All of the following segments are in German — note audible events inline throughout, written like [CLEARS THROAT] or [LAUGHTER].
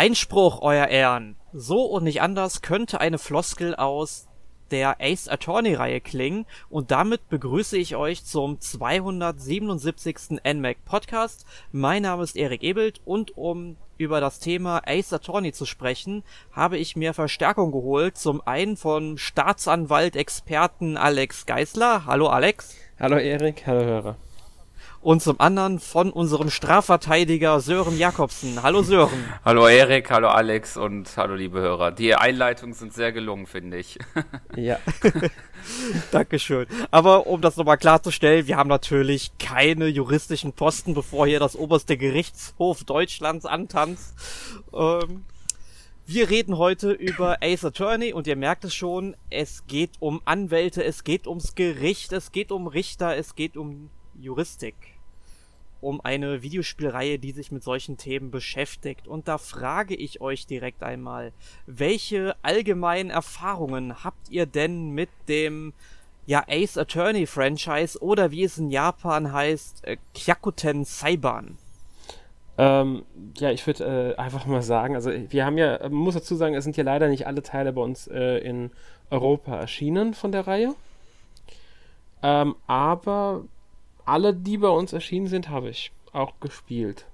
Einspruch, Euer Ehren. So und nicht anders könnte eine Floskel aus der Ace Attorney Reihe klingen und damit begrüße ich euch zum 277. NMAC Podcast. Mein Name ist Erik Ebelt und um über das Thema Ace Attorney zu sprechen, habe ich mir Verstärkung geholt. Zum einen von Staatsanwalt Experten Alex Geisler. Hallo Alex. Hallo Erik, hallo Hörer und zum anderen von unserem Strafverteidiger Sören Jakobsen. Hallo Sören. [LAUGHS] hallo Erik, hallo Alex und hallo liebe Hörer. Die Einleitungen sind sehr gelungen, finde ich. [LAUGHS] ja. [LAUGHS] Dankeschön. Aber um das nochmal klarzustellen, wir haben natürlich keine juristischen Posten, bevor hier das oberste Gerichtshof Deutschlands antanzt. Ähm, wir reden heute über Ace Attorney und ihr merkt es schon, es geht um Anwälte, es geht ums Gericht, es geht um Richter, es geht um Juristik um eine Videospielreihe, die sich mit solchen Themen beschäftigt. Und da frage ich euch direkt einmal, welche allgemeinen Erfahrungen habt ihr denn mit dem ja, Ace Attorney Franchise oder wie es in Japan heißt, äh, Kyakuten Saiban? Ähm, ja, ich würde äh, einfach mal sagen, also wir haben ja, man muss dazu sagen, es sind ja leider nicht alle Teile bei uns äh, in Europa erschienen von der Reihe. Ähm, aber alle, die bei uns erschienen sind, habe ich auch gespielt.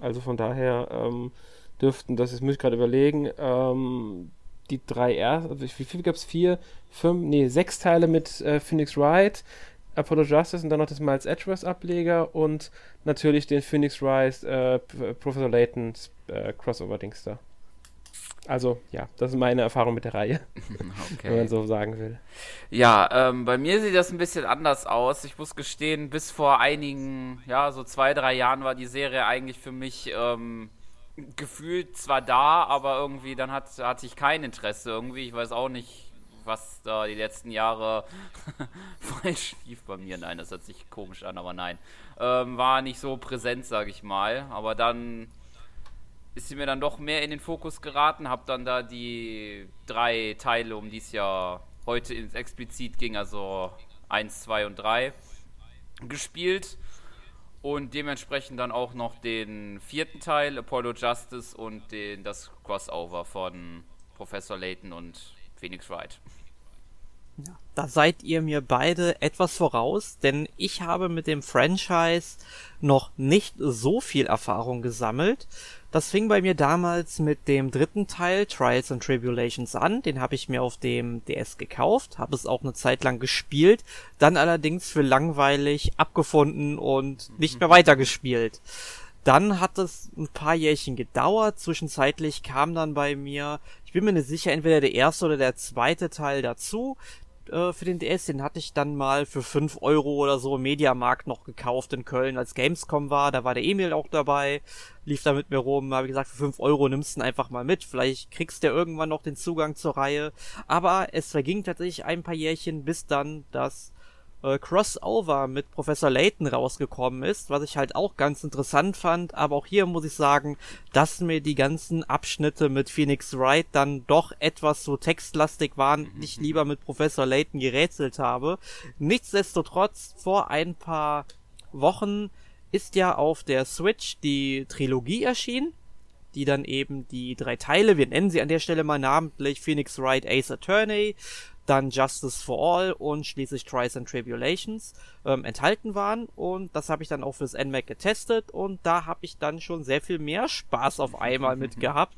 Also von daher ähm, dürften, das ist, muss ich gerade überlegen, ähm, die drei ersten, also wie viel gab es? Vier, fünf, nee, sechs Teile mit äh, Phoenix Wright, Apollo Justice und dann noch das Miles Edgeworth Ableger und natürlich den Phoenix Wright äh, Professor Laytons äh, Crossover-Dings da. Also ja, das ist meine Erfahrung mit der Reihe, okay. [LAUGHS] wenn man so sagen will. Ja, ähm, bei mir sieht das ein bisschen anders aus. Ich muss gestehen, bis vor einigen, ja, so zwei, drei Jahren war die Serie eigentlich für mich ähm, gefühlt zwar da, aber irgendwie dann hat, hatte ich kein Interesse irgendwie. Ich weiß auch nicht, was da die letzten Jahre [LAUGHS] falsch lief bei mir. Nein, das hört sich komisch an, aber nein. Ähm, war nicht so präsent, sag ich mal. Aber dann ist sie mir dann doch mehr in den Fokus geraten, habe dann da die drei Teile, um die es ja heute explizit ging, also 1, 2 und 3, gespielt. Und dementsprechend dann auch noch den vierten Teil, Apollo Justice und den, das Crossover von Professor Layton und Phoenix Wright. Ja, da seid ihr mir beide etwas voraus, denn ich habe mit dem Franchise noch nicht so viel Erfahrung gesammelt. Das fing bei mir damals mit dem dritten Teil Trials and Tribulations an. Den habe ich mir auf dem DS gekauft, habe es auch eine Zeit lang gespielt, dann allerdings für langweilig abgefunden und nicht mehr weitergespielt. Dann hat es ein paar Jährchen gedauert. Zwischenzeitlich kam dann bei mir, ich bin mir nicht sicher, entweder der erste oder der zweite Teil dazu äh, für den DS, den hatte ich dann mal für 5 Euro oder so im Mediamarkt noch gekauft in Köln, als Gamescom war. Da war der Emil auch dabei, lief da mit mir rum, habe gesagt, für 5 Euro nimmst du ihn einfach mal mit. Vielleicht kriegst du ja irgendwann noch den Zugang zur Reihe. Aber es verging tatsächlich ein paar Jährchen, bis dann das äh, Crossover mit Professor Layton rausgekommen ist, was ich halt auch ganz interessant fand, aber auch hier muss ich sagen, dass mir die ganzen Abschnitte mit Phoenix Wright dann doch etwas so textlastig waren, mhm. ich lieber mit Professor Layton gerätselt habe. Nichtsdestotrotz, vor ein paar Wochen ist ja auf der Switch die Trilogie erschienen, die dann eben die drei Teile, wir nennen sie an der Stelle mal namentlich Phoenix Wright Ace Attorney, dann Justice for All und schließlich Trials and Tribulations ähm, enthalten waren. Und das habe ich dann auch fürs NMAC getestet und da habe ich dann schon sehr viel mehr Spaß auf einmal mit [LAUGHS] gehabt.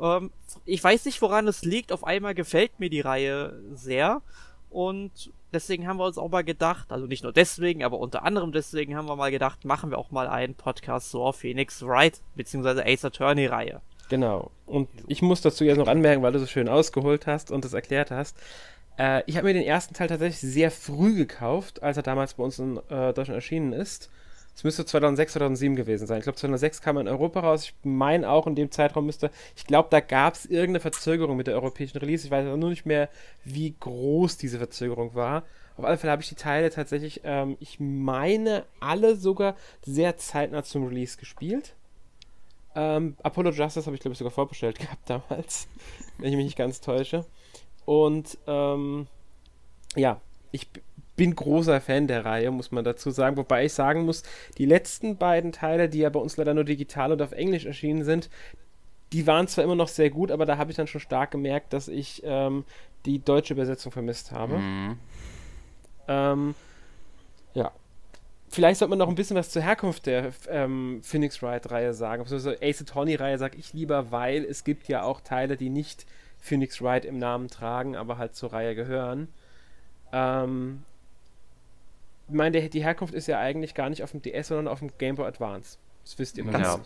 Ähm, ich weiß nicht, woran es liegt. Auf einmal gefällt mir die Reihe sehr. Und deswegen haben wir uns auch mal gedacht, also nicht nur deswegen, aber unter anderem deswegen haben wir mal gedacht, machen wir auch mal einen Podcast auf Phoenix Wright, beziehungsweise Ace Attorney Reihe. Genau. Und ich muss dazu jetzt noch anmerken, weil du so schön ausgeholt hast und es erklärt hast. Äh, ich habe mir den ersten Teil tatsächlich sehr früh gekauft, als er damals bei uns in äh, Deutschland erschienen ist. Es müsste 2006, 2007 gewesen sein. Ich glaube, 2006 kam er in Europa raus. Ich meine auch, in dem Zeitraum müsste. Ich glaube, da gab es irgendeine Verzögerung mit der europäischen Release. Ich weiß aber nur nicht mehr, wie groß diese Verzögerung war. Auf alle Fälle habe ich die Teile tatsächlich, ähm, ich meine, alle sogar sehr zeitnah zum Release gespielt. Ähm, Apollo Justice habe ich, glaube ich, sogar vorbestellt [LAUGHS] gehabt damals, wenn ich mich nicht ganz täusche. Und ähm, ja, ich bin großer Fan der Reihe, muss man dazu sagen. Wobei ich sagen muss, die letzten beiden Teile, die ja bei uns leider nur digital und auf Englisch erschienen sind, die waren zwar immer noch sehr gut, aber da habe ich dann schon stark gemerkt, dass ich ähm, die deutsche Übersetzung vermisst habe. Mhm. Ähm, ja. Vielleicht sollte man noch ein bisschen was zur Herkunft der ähm, Phoenix Wright-Reihe sagen. Also Ace Attorney-Reihe sage ich lieber, weil es gibt ja auch Teile, die nicht Phoenix Wright im Namen tragen, aber halt zur Reihe gehören. Ähm, ich meine, die Herkunft ist ja eigentlich gar nicht auf dem DS, sondern auf dem Game Boy Advance. Das wisst ihr ganz, ja.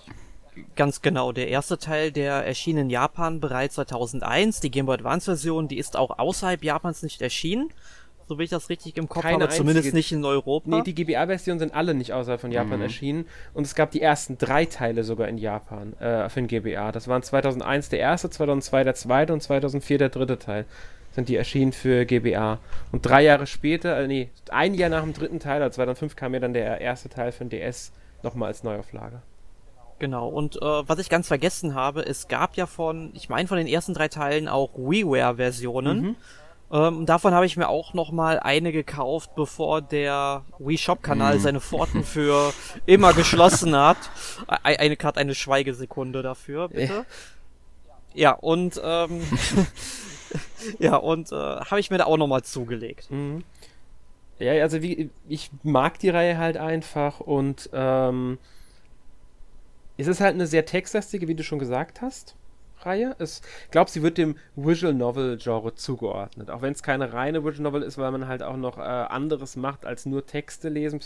Ganz genau. Der erste Teil, der erschien in Japan bereits 2001. Die Game Boy Advance Version, die ist auch außerhalb Japans nicht erschienen so wie ich das richtig im Kopf Keine habe, einzige, zumindest nicht in Europa. Nee, die GBA-Versionen sind alle nicht außerhalb von Japan mhm. erschienen und es gab die ersten drei Teile sogar in Japan äh, für den GBA. Das waren 2001 der erste, 2002 der zweite und 2004 der dritte Teil sind die erschienen für GBA. Und drei Jahre später, äh, nee, ein Jahr nach dem dritten Teil, also 2005 kam ja dann der erste Teil für den DS nochmal als Neuauflage. Genau, und äh, was ich ganz vergessen habe, es gab ja von, ich meine von den ersten drei Teilen auch WiiWare-Versionen. Mhm. Ähm, davon habe ich mir auch noch mal eine gekauft, bevor der Wii Shop Kanal mm. seine Pforten [LAUGHS] für immer geschlossen hat. Eine Karte, eine Schweigesekunde dafür, bitte. Ja, ja und ähm, [LAUGHS] [LAUGHS] ja und äh, habe ich mir da auch noch mal zugelegt. Mhm. Ja, also wie ich mag die Reihe halt einfach und ähm, es ist halt eine sehr textlastige, wie du schon gesagt hast. Reihe. Ich glaube, sie wird dem Visual Novel Genre zugeordnet. Auch wenn es keine reine Visual Novel ist, weil man halt auch noch äh, anderes macht als nur Texte lesen.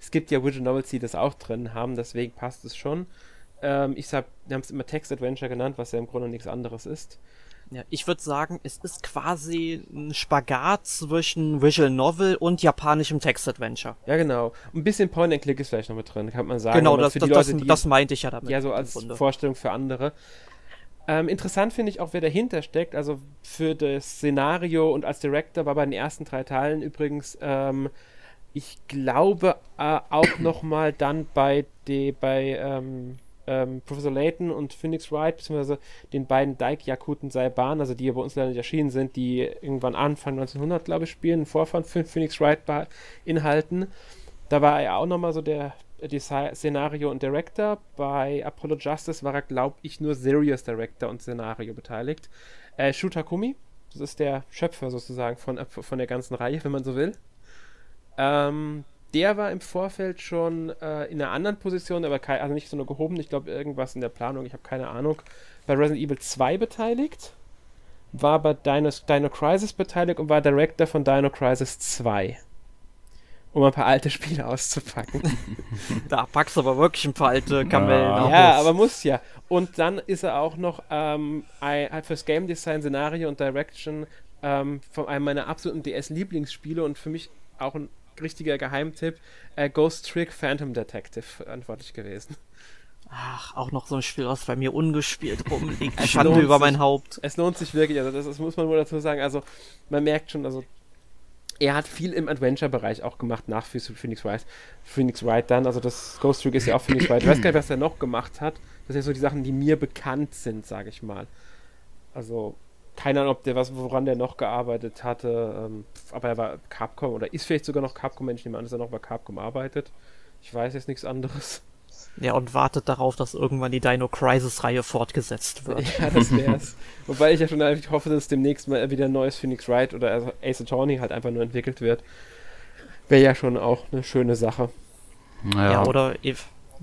Es gibt ja Visual Novels, die das auch drin haben, deswegen passt es schon. Ähm, ich haben es immer Text Adventure genannt, was ja im Grunde nichts anderes ist. Ja, ich würde sagen, es ist quasi ein Spagat zwischen Visual Novel und japanischem Text-Adventure. Ja, genau. Ein bisschen Point-and-Click ist vielleicht noch mit drin, kann man sagen. Genau, das, das, Leute, das, das, meinte ich ja damit. Ja, so als Vorstellung für andere. Ähm, interessant finde ich auch, wer dahinter steckt. Also für das Szenario und als Director war bei den ersten drei Teilen übrigens, ähm, ich glaube, äh, auch nochmal dann bei, die, bei ähm, ähm, Professor Layton und Phoenix Wright, beziehungsweise den beiden Daik-Yakuten Saiban, also die ja bei uns leider nicht erschienen sind, die irgendwann Anfang 1900, glaube ich, spielen, Vorfahren für Phoenix Wright inhalten. Da war er auch nochmal so der, Szenario und Director. Bei Apollo Justice war er, glaube ich, nur Serious Director und Szenario beteiligt. Äh, Shu Takumi, das ist der Schöpfer sozusagen von, äh, von der ganzen Reihe, wenn man so will. Ähm, der war im Vorfeld schon äh, in einer anderen Position, aber kein, also nicht so nur gehoben, ich glaube irgendwas in der Planung, ich habe keine Ahnung. Bei Resident Evil 2 beteiligt, war bei Dino, Dino Crisis beteiligt und war Director von Dino Crisis 2 um ein paar alte Spiele auszupacken. [LAUGHS] da packst du aber wirklich ein paar alte Kamellen ja. Ja, aber muss ja. Und dann ist er auch noch ähm, fürs Game Design, Szenario und Direction ähm, von einem meiner absoluten DS-Lieblingsspiele und für mich auch ein richtiger Geheimtipp, äh, Ghost Trick Phantom Detective verantwortlich gewesen. Ach, auch noch so ein Spiel, was bei mir ungespielt [LAUGHS] rumliegt. Schande über mein Haupt. Es lohnt sich wirklich, also das, das muss man wohl dazu sagen. Also man merkt schon, also er hat viel im Adventure-Bereich auch gemacht nach Phoenix Wright. Phoenix Wright dann, also das Ghost Trick ist ja auch Phoenix Wright. Ich weiß gar nicht, was er noch gemacht hat. Das sind ja so die Sachen, die mir bekannt sind, sage ich mal. Also, keine Ahnung, ob der was, woran der noch gearbeitet hatte. Ähm, aber er war Capcom oder ist vielleicht sogar noch Capcom, wenn ich nehme an, dass er noch bei Capcom arbeitet. Ich weiß jetzt nichts anderes. Ja, und wartet darauf, dass irgendwann die Dino Crisis-Reihe fortgesetzt wird. Ja, das wär's. [LAUGHS] Wobei ich ja schon eigentlich hoffe, dass demnächst mal wieder ein neues Phoenix Wright oder also Ace Attorney halt einfach nur entwickelt wird. Wäre ja schon auch eine schöne Sache. Ja, ja oder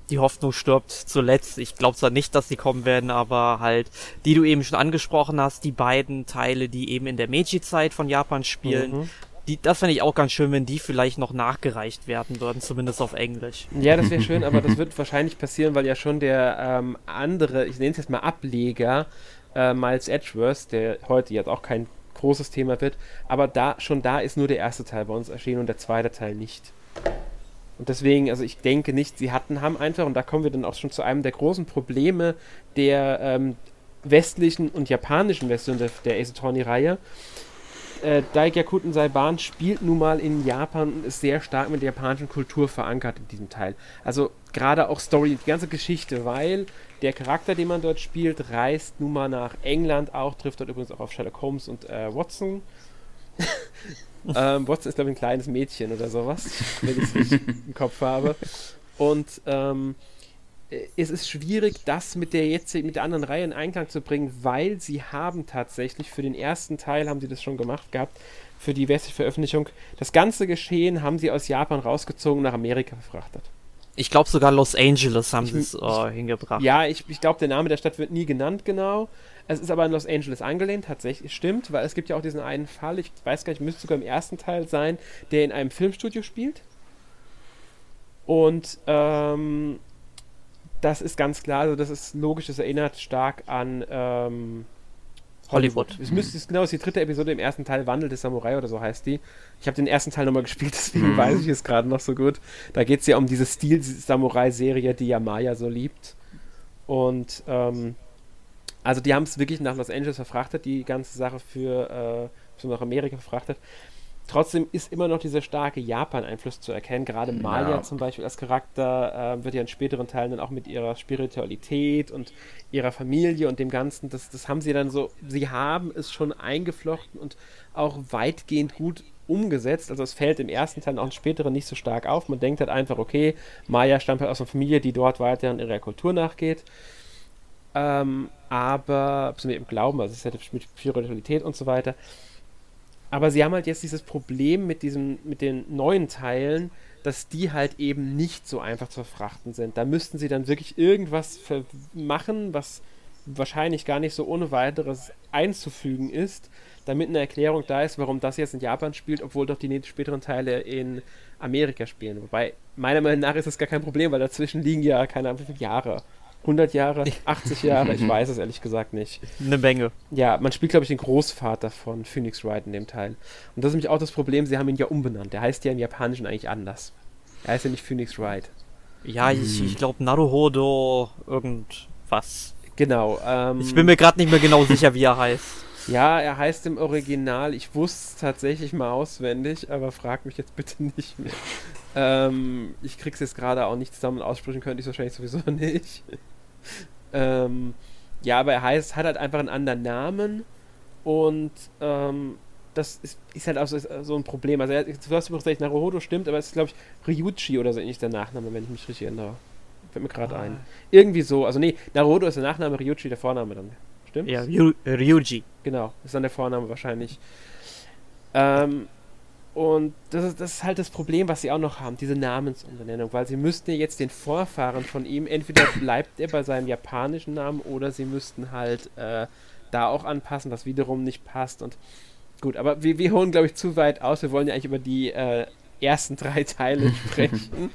die Hoffnung stirbt zuletzt. Ich glaube zwar nicht, dass sie kommen werden, aber halt, die du eben schon angesprochen hast, die beiden Teile, die eben in der Meiji-Zeit von Japan spielen, mhm die, das fände ich auch ganz schön, wenn die vielleicht noch nachgereicht werden würden, zumindest auf Englisch. Ja, das wäre [LAUGHS] schön, aber das wird wahrscheinlich passieren, weil ja schon der ähm, andere, ich nenne es jetzt mal Ableger, äh, Miles Edgeworth, der heute jetzt auch kein großes Thema wird, aber da schon da ist nur der erste Teil bei uns erschienen und der zweite Teil nicht. Und deswegen, also ich denke nicht, sie hatten, haben einfach, und da kommen wir dann auch schon zu einem der großen Probleme der ähm, westlichen und japanischen Version der, der Ace Attorney-Reihe, äh, Daikakuten Saiban spielt nun mal in Japan und ist sehr stark mit der japanischen Kultur verankert in diesem Teil. Also gerade auch Story, die ganze Geschichte, weil der Charakter, den man dort spielt, reist nun mal nach England auch, trifft dort übrigens auch auf Sherlock Holmes und äh, Watson. [LAUGHS] ähm, Watson ist, glaube ich, ein kleines Mädchen oder sowas, wenn ich es nicht im Kopf habe. Und ähm, äh, es ist schwierig, das mit der jetzt mit der anderen Reihe in Einklang zu bringen, weil sie haben tatsächlich für den ersten Teil haben sie das schon gemacht gehabt, für die westliche Veröffentlichung. Das ganze Geschehen haben sie aus Japan rausgezogen nach Amerika verfrachtet. Ich glaube sogar Los Angeles haben sie es äh, hingebracht. Ja, ich, ich glaube, der Name der Stadt wird nie genannt genau. Es ist aber in Los Angeles angelehnt, tatsächlich, stimmt, weil es gibt ja auch diesen einen Fall, ich weiß gar nicht, müsste sogar im ersten Teil sein, der in einem Filmstudio spielt. Und ähm, das ist ganz klar, also das ist logisch, das erinnert stark an ähm, Hollywood. Es müsste es genau, ist die dritte Episode im ersten Teil, Wandel des Samurai oder so heißt die. Ich habe den ersten Teil nochmal [LAUGHS] gespielt, deswegen mhm. weiß ich es gerade noch so gut. Da geht es ja um diese Stil-Samurai-Serie, die ja Maya so liebt. Und ähm, also die haben es wirklich nach Los Angeles verfrachtet, die ganze Sache für, äh, für nach Amerika verfrachtet. Trotzdem ist immer noch dieser starke Japan-Einfluss zu erkennen. Gerade Maya ja. zum Beispiel als Charakter äh, wird ja in späteren Teilen dann auch mit ihrer Spiritualität und ihrer Familie und dem Ganzen, das, das haben sie dann so, sie haben es schon eingeflochten und auch weitgehend gut umgesetzt. Also es fällt im ersten Teil und auch im späteren nicht so stark auf. Man denkt halt einfach, okay, Maya stammt halt aus einer Familie, die dort weiter in ihrer Kultur nachgeht. Ähm, aber, mit dem Glauben, also es ist ja mit Spiritualität und so weiter. Aber sie haben halt jetzt dieses Problem mit, diesem, mit den neuen Teilen, dass die halt eben nicht so einfach zu verfrachten sind. Da müssten sie dann wirklich irgendwas machen, was wahrscheinlich gar nicht so ohne weiteres einzufügen ist, damit eine Erklärung da ist, warum das jetzt in Japan spielt, obwohl doch die späteren Teile in Amerika spielen. Wobei, meiner Meinung nach ist das gar kein Problem, weil dazwischen liegen ja keine Ahnung wie viele Jahre. 100 Jahre, 80 Jahre, ich [LAUGHS] weiß es ehrlich gesagt nicht. Eine Menge. Ja, man spielt, glaube ich, den Großvater von Phoenix Wright in dem Teil. Und das ist nämlich auch das Problem, sie haben ihn ja umbenannt. Der heißt ja im Japanischen eigentlich anders. Er heißt ja nicht Phoenix Wright. Ja, ich, ich glaube Naruhodo irgendwas. Genau. Ähm, ich bin mir gerade nicht mehr genau sicher, wie er heißt. Ja, er heißt im Original, ich wusste es tatsächlich mal auswendig, aber frag mich jetzt bitte [LAUGHS] nicht mehr. ähm, ich krieg's jetzt gerade auch nicht zusammen aussprechen, könnte ich wahrscheinlich sowieso [LAUGHS] nicht. Ähm, ja, aber er heißt, hat halt einfach einen anderen Namen und ähm, das ist, ist, halt auch so, so ein Problem. Also, er, du hast übrigens recht, Naruhodo stimmt, aber es ist, glaube ich, Ryuchi oder so ähnlich der Nachname, wenn ich mich richtig erinnere. Fällt mir gerade ah. ein. Irgendwie so. Also, nee, Naruhodo ist der Nachname, Ryuchi der Vorname dann. Stimmt? Ja, Ryu, Ryuji. Genau, ist dann der Vorname wahrscheinlich. Ähm, und das ist, das ist halt das Problem, was sie auch noch haben, diese Namensumbenennung, weil sie müssten ja jetzt den Vorfahren von ihm, entweder bleibt er bei seinem japanischen Namen oder sie müssten halt äh, da auch anpassen, was wiederum nicht passt. Und gut, aber wir, wir holen, glaube ich, zu weit aus. Wir wollen ja eigentlich über die äh, ersten drei Teile [LAUGHS] sprechen.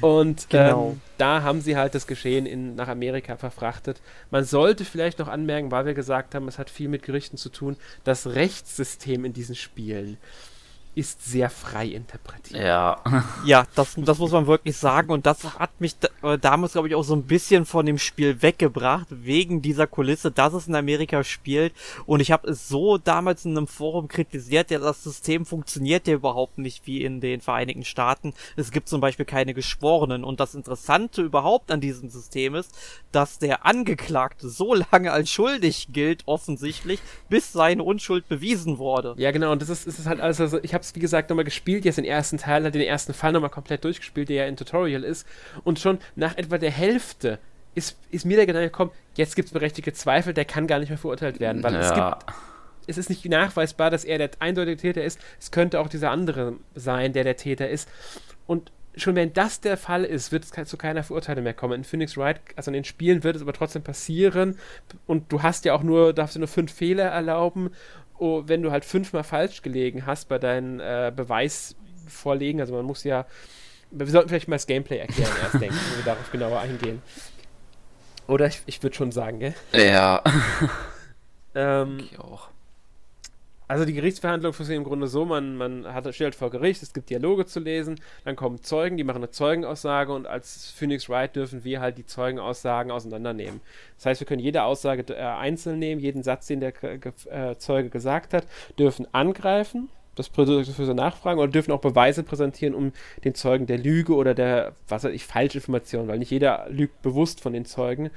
Und genau. ähm, da haben sie halt das Geschehen in, nach Amerika verfrachtet. Man sollte vielleicht noch anmerken, weil wir gesagt haben, es hat viel mit Gerichten zu tun, das Rechtssystem in diesen Spielen ist sehr frei interpretiert. Ja. [LAUGHS] Ja, das, das muss man wirklich sagen. Und das hat mich da, äh, damals, glaube ich, auch so ein bisschen von dem Spiel weggebracht, wegen dieser Kulisse, dass es in Amerika spielt. Und ich habe es so damals in einem Forum kritisiert, ja, das System funktioniert ja überhaupt nicht wie in den Vereinigten Staaten. Es gibt zum Beispiel keine Geschworenen. Und das Interessante überhaupt an diesem System ist, dass der Angeklagte so lange als schuldig gilt, offensichtlich, bis seine Unschuld bewiesen wurde. Ja, genau. Und das ist, ist halt alles, also ich habe es, wie gesagt, nochmal gespielt, jetzt den ersten Teil, hat den ersten Fall nochmal komplett durchgespielt, der ja ein Tutorial ist. Und schon nach etwa der Hälfte ist, ist mir der Gedanke gekommen, jetzt gibt es berechtigte Zweifel, der kann gar nicht mehr verurteilt werden, weil ja. es gibt. Es ist nicht nachweisbar, dass er der eindeutige Täter ist. Es könnte auch dieser andere sein, der der Täter ist. Und schon wenn das der Fall ist, wird es zu keiner Verurteilung mehr kommen. In Phoenix Wright, also in den Spielen wird es aber trotzdem passieren. Und du hast ja auch nur, darfst du nur fünf Fehler erlauben oh, wenn du halt fünfmal falsch gelegen hast bei deinen äh, Beweisvorlegen, also man muss ja, wir sollten vielleicht mal das Gameplay erklären erst denken, wenn wir darauf genauer eingehen. Oder ich, ich würde schon sagen, gell? Ja. ähm, ich auch. Also die Gerichtsverhandlung funktioniert im Grunde so, man, man hat, stellt vor Gericht, es gibt Dialoge zu lesen, dann kommen Zeugen, die machen eine Zeugenaussage und als Phoenix Wright dürfen wir halt die Zeugenaussagen auseinandernehmen. Das heißt, wir können jede Aussage äh, einzeln nehmen, jeden Satz, den der äh, Zeuge gesagt hat, dürfen angreifen, das für so nachfragen oder dürfen auch Beweise präsentieren, um den Zeugen der Lüge oder der, was weiß ich, Falschinformation, weil nicht jeder lügt bewusst von den Zeugen,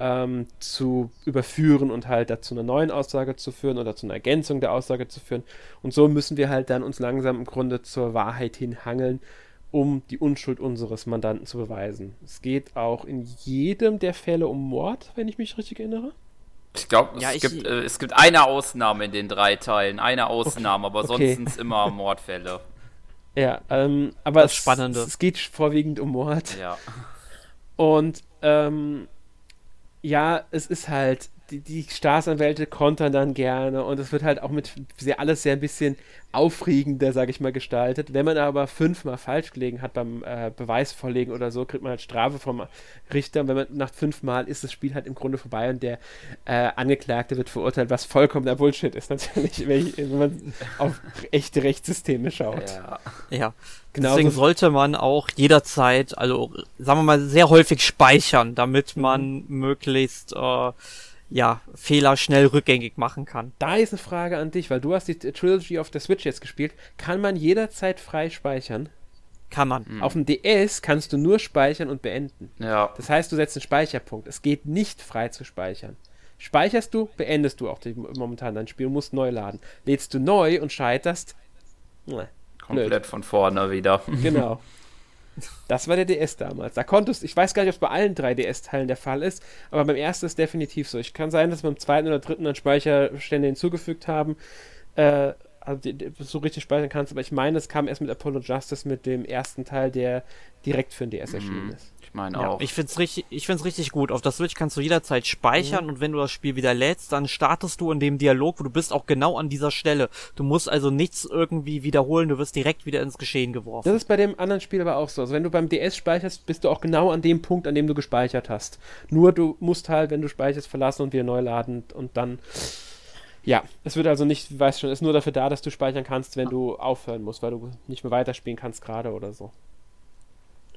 ähm, zu überführen und halt dazu eine neuen Aussage zu führen oder zu einer Ergänzung der Aussage zu führen. Und so müssen wir halt dann uns langsam im Grunde zur Wahrheit hinhangeln. um die Unschuld unseres Mandanten zu beweisen. Es geht auch in jedem der Fälle um Mord, wenn ich mich richtig erinnere. Ich glaube, ja, es, gibt, äh, es gibt eine Ausnahme in den drei Teilen. Eine Ausnahme, okay. aber sonst okay. sind es [LAUGHS] immer Mordfälle. Ja, ähm, aber das es, Spannende. es geht vorwiegend um Mord. Ja. Und ähm, ja, es ist halt, die, die Staatsanwälte kontern dann gerne und es wird halt auch mit sehr, alles sehr ein bisschen aufregender, sage ich mal, gestaltet. Wenn man aber fünfmal falsch gelegen hat beim äh, Beweis vorlegen oder so, kriegt man halt Strafe vom Richter. Und wenn man nach fünfmal ist das Spiel halt im Grunde vorbei und der äh, Angeklagte wird verurteilt, was vollkommener Bullshit ist [LAUGHS] natürlich, wenn man auf echte Rechtssysteme schaut. Ja. ja. Genauso Deswegen sollte man auch jederzeit, also sagen wir mal, sehr häufig speichern, damit man mhm. möglichst äh, ja, Fehler schnell rückgängig machen kann. Da ist eine Frage an dich, weil du hast die Trilogy auf der Switch jetzt gespielt. Kann man jederzeit frei speichern? Kann man. Mhm. Auf dem DS kannst du nur speichern und beenden. Ja. Das heißt, du setzt einen Speicherpunkt. Es geht nicht frei zu speichern. Speicherst du, beendest du auch die, momentan dein Spiel und musst neu laden. Lädst du neu und scheiterst, ne, komplett blöd. von vorne wieder. Genau. [LAUGHS] Das war der DS damals. Da konntest, ich weiß gar nicht, ob es bei allen drei DS-Teilen der Fall ist, aber beim ersten ist definitiv so. Ich kann sein, dass wir beim zweiten oder dritten dann Speicherstände hinzugefügt haben, äh, also die, die, so richtig speichern kannst, aber ich meine, es kam erst mit Apollo Justice mit dem ersten Teil, der direkt für den DS erschienen mhm. ist. Ich meine ja, auch. Ich finde es richtig, ich find's richtig gut. Auf der Switch kannst du jederzeit speichern mhm. und wenn du das Spiel wieder lädst, dann startest du in dem Dialog, wo du bist auch genau an dieser Stelle. Du musst also nichts irgendwie wiederholen, du wirst direkt wieder ins Geschehen geworfen. Das ist bei dem anderen Spiel aber auch so. Also wenn du beim DS speicherst, bist du auch genau an dem Punkt, an dem du gespeichert hast. Nur du musst halt, wenn du speicherst, verlassen und wieder neu laden und dann ja, es wird also nicht, weißt schon, ist nur dafür da, dass du speichern kannst, wenn du aufhören musst, weil du nicht mehr weiterspielen kannst gerade oder so.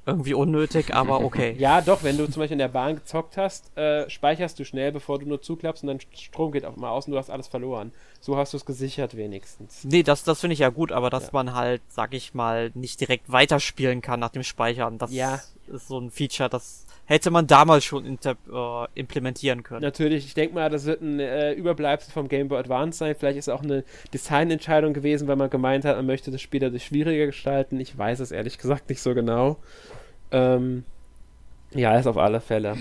Irgendwie unnötig, aber okay. [LAUGHS] ja, doch, wenn du zum Beispiel in der Bahn gezockt hast, äh, speicherst du schnell, bevor du nur zuklappst und dann Strom geht auch mal aus und du hast alles verloren. So hast du es gesichert wenigstens. Nee, das, das finde ich ja gut, aber dass ja. man halt, sag ich mal, nicht direkt weiterspielen kann nach dem Speichern, das ja. ist so ein Feature, das hätte man damals schon inter, äh, implementieren können. Natürlich, ich denke mal, das wird ein äh, Überbleibsel vom Game Boy Advance sein. Vielleicht ist es auch eine Designentscheidung gewesen, weil man gemeint hat, man möchte das Spiel dadurch schwieriger gestalten. Ich weiß es ehrlich gesagt nicht so genau. Ähm, ja, ist auf alle Fälle.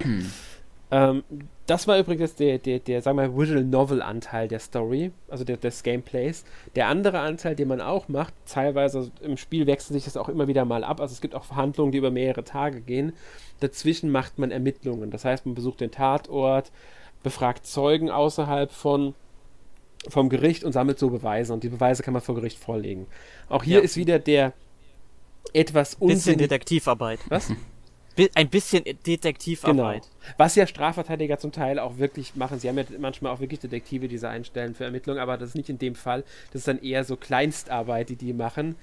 [CLEARS THROAT] ähm, das war übrigens der, der, der, sagen wir mal, Visual Novel Anteil der Story, also der, des Gameplays. Der andere Anteil, den man auch macht, teilweise im Spiel wechselt sich das auch immer wieder mal ab. Also es gibt auch Verhandlungen, die über mehrere Tage gehen. Dazwischen macht man Ermittlungen. Das heißt, man besucht den Tatort, befragt Zeugen außerhalb von vom Gericht und sammelt so Beweise. Und die Beweise kann man vor Gericht vorlegen. Auch hier ja. ist wieder der etwas unsinnig. Bisschen Detektivarbeit. Was? [LAUGHS] Ein bisschen Detektivarbeit. Genau. Was ja Strafverteidiger zum Teil auch wirklich machen. Sie haben ja manchmal auch wirklich Detektive, die sie einstellen für Ermittlungen, aber das ist nicht in dem Fall. Das ist dann eher so Kleinstarbeit, die die machen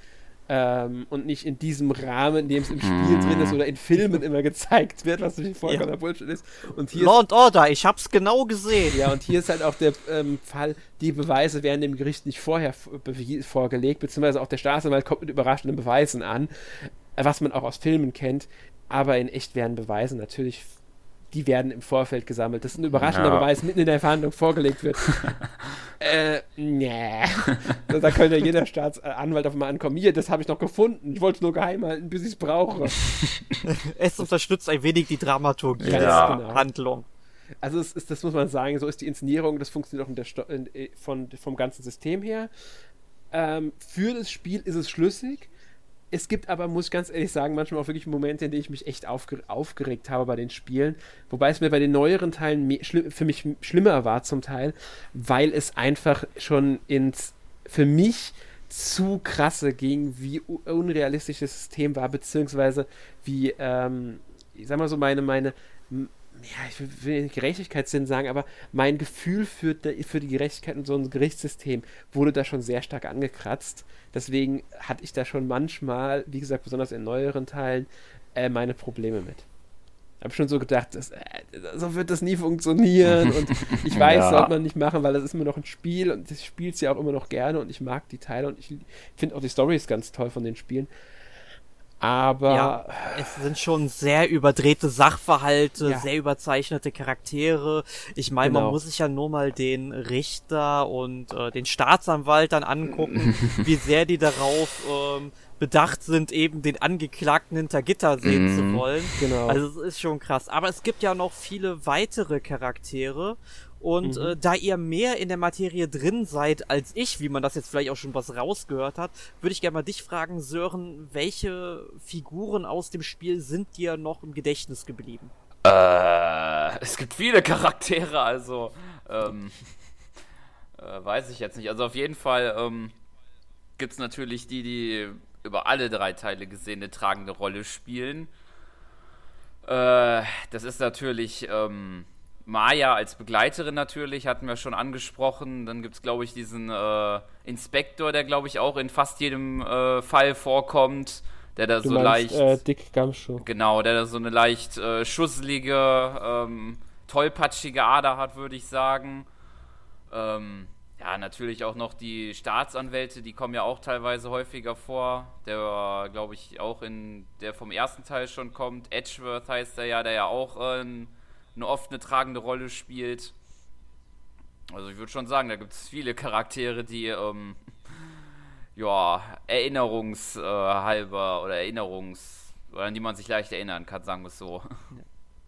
ähm, und nicht in diesem Rahmen, in dem es im Spiel drin ist oder in Filmen immer gezeigt wird, was natürlich vollkommener ja. Bullshit ist. Und hier Law Order, ich hab's genau gesehen. Ja, und hier ist halt auch der ähm, Fall, die Beweise werden dem Gericht nicht vorher vorgelegt, beziehungsweise auch der Staatsanwalt kommt mit überraschenden Beweisen an, was man auch aus Filmen kennt, aber in echt werden Beweise natürlich die werden im Vorfeld gesammelt. Das ist ein überraschender ja. Beweis, mitten in der Verhandlung vorgelegt wird. [LAUGHS] äh, nee. da könnte jeder Staatsanwalt auf einmal ankommen. Hier, das habe ich noch gefunden. Ich wollte es nur geheim halten, bis ich es brauche. [LAUGHS] es unterstützt ein wenig die Dramaturgie ja. der genau. Handlung. Also es ist, das muss man sagen, so ist die Inszenierung, das funktioniert auch in in, äh, von, vom ganzen System her. Ähm, für das Spiel ist es schlüssig es gibt aber, muss ich ganz ehrlich sagen, manchmal auch wirklich Momente, in denen ich mich echt aufger aufgeregt habe bei den Spielen. Wobei es mir bei den neueren Teilen für mich schlimmer war zum Teil, weil es einfach schon ins, für mich zu krasse ging, wie unrealistisch das System war, beziehungsweise wie, ähm, ich sag mal so, meine, meine, ja, ich will nicht Gerechtigkeitssinn sagen, aber mein Gefühl für, für die Gerechtigkeit in so einem Gerichtssystem wurde da schon sehr stark angekratzt. Deswegen hatte ich da schon manchmal, wie gesagt, besonders in neueren Teilen, äh, meine Probleme mit. Ich habe schon so gedacht, das, äh, so wird das nie funktionieren und [LAUGHS] ich weiß, ja. sollte man nicht machen, weil das ist immer noch ein Spiel und ich spiele es ja auch immer noch gerne und ich mag die Teile und ich finde auch die Stories ganz toll von den Spielen. Aber ja, es sind schon sehr überdrehte Sachverhalte, ja. sehr überzeichnete Charaktere. Ich meine, genau. man muss sich ja nur mal den Richter und äh, den Staatsanwalt dann angucken, [LAUGHS] wie sehr die darauf ähm, bedacht sind, eben den Angeklagten hinter Gitter sehen mhm. zu wollen. Genau. Also es ist schon krass. Aber es gibt ja noch viele weitere Charaktere. Und mhm. äh, da ihr mehr in der Materie drin seid als ich, wie man das jetzt vielleicht auch schon was rausgehört hat, würde ich gerne mal dich fragen, Sören, welche Figuren aus dem Spiel sind dir noch im Gedächtnis geblieben? Äh, es gibt viele Charaktere, also ähm, [LAUGHS] äh, weiß ich jetzt nicht. Also auf jeden Fall ähm, gibt es natürlich die, die über alle drei Teile gesehen eine tragende Rolle spielen. Äh, das ist natürlich ähm, Maya als Begleiterin natürlich, hatten wir schon angesprochen. Dann gibt es, glaube ich, diesen äh, Inspektor, der, glaube ich, auch in fast jedem äh, Fall vorkommt. Der da du so meinst, leicht. Äh, Dick Gumshoe. Genau, der da so eine leicht äh, schusselige, ähm, tollpatschige Ader hat, würde ich sagen. Ähm, ja, natürlich auch noch die Staatsanwälte, die kommen ja auch teilweise häufiger vor. Der, glaube ich, auch in der vom ersten Teil schon kommt. Edgeworth heißt er ja, der ja auch äh, eine oft eine tragende Rolle spielt. Also ich würde schon sagen, da gibt es viele Charaktere, die ähm, ja erinnerungshalber oder Erinnerungs oder an die man sich leicht erinnern kann, sagen wir es so.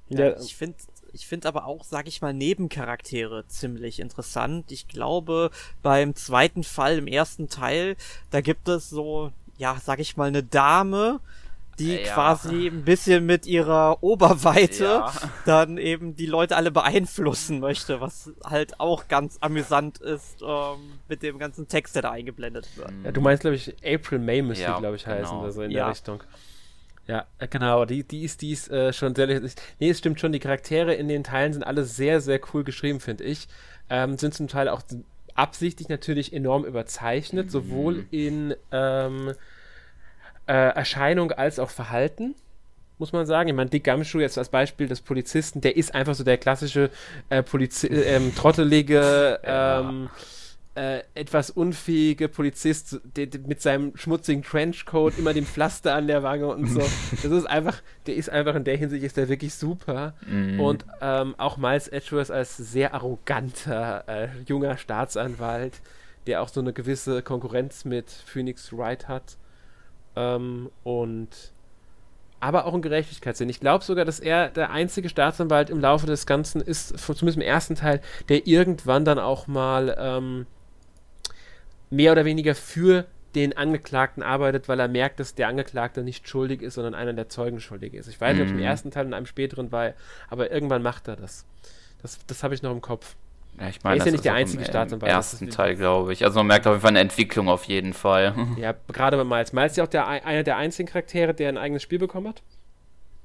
Ja, ja. ich finde ich finde aber auch, sag ich mal, Nebencharaktere ziemlich interessant. Ich glaube, beim zweiten Fall, im ersten Teil, da gibt es so, ja, sag ich mal, eine Dame, die ja. quasi ein bisschen mit ihrer Oberweite ja. dann eben die Leute alle beeinflussen möchte, was halt auch ganz amüsant ist ähm, mit dem ganzen Text, der da eingeblendet wird. Ja, du meinst, glaube ich, April May müsste, ja, glaube ich, genau. heißen, also in der Richtung. Ja, äh, genau, die, die ist, die ist äh, schon sehr. Nee, es stimmt schon, die Charaktere in den Teilen sind alle sehr, sehr cool geschrieben, finde ich. Ähm, sind zum Teil auch absichtlich natürlich enorm überzeichnet, mhm. sowohl in ähm, äh, Erscheinung als auch Verhalten muss man sagen. Ich meine, Dick Gumshoe jetzt als Beispiel des Polizisten, der ist einfach so der klassische äh, Polizi ähm, trottelige, [LAUGHS] ähm, äh, etwas unfähige Polizist der, der mit seinem schmutzigen Trenchcoat, immer dem Pflaster an der Wange und so. [LAUGHS] Das ist einfach, der ist einfach in der Hinsicht ist der wirklich super. Mhm. Und ähm, auch Miles Edgeworth als sehr arroganter äh, junger Staatsanwalt, der auch so eine gewisse Konkurrenz mit Phoenix Wright hat. Ähm, und aber auch ein Gerechtigkeitssinn. Ich glaube sogar, dass er der einzige Staatsanwalt im Laufe des Ganzen ist, zumindest im ersten Teil, der irgendwann dann auch mal ähm, mehr oder weniger für den Angeklagten arbeitet, weil er merkt, dass der Angeklagte nicht schuldig ist, sondern einer der Zeugen schuldig ist. Ich weiß nicht, ob es im mhm. ersten Teil und einem späteren war, aber irgendwann macht er das. Das, das habe ich noch im Kopf. Ja, ich meine, er ist ja nicht der einzige Staatsanwalt. Im ersten Teil, glaube ich. Also man merkt auf jeden Fall eine Entwicklung auf jeden Fall. [LAUGHS] Ja, gerade bei Miles. Miles ist ja auch der, einer der einzigen Charaktere, der ein eigenes Spiel bekommen hat.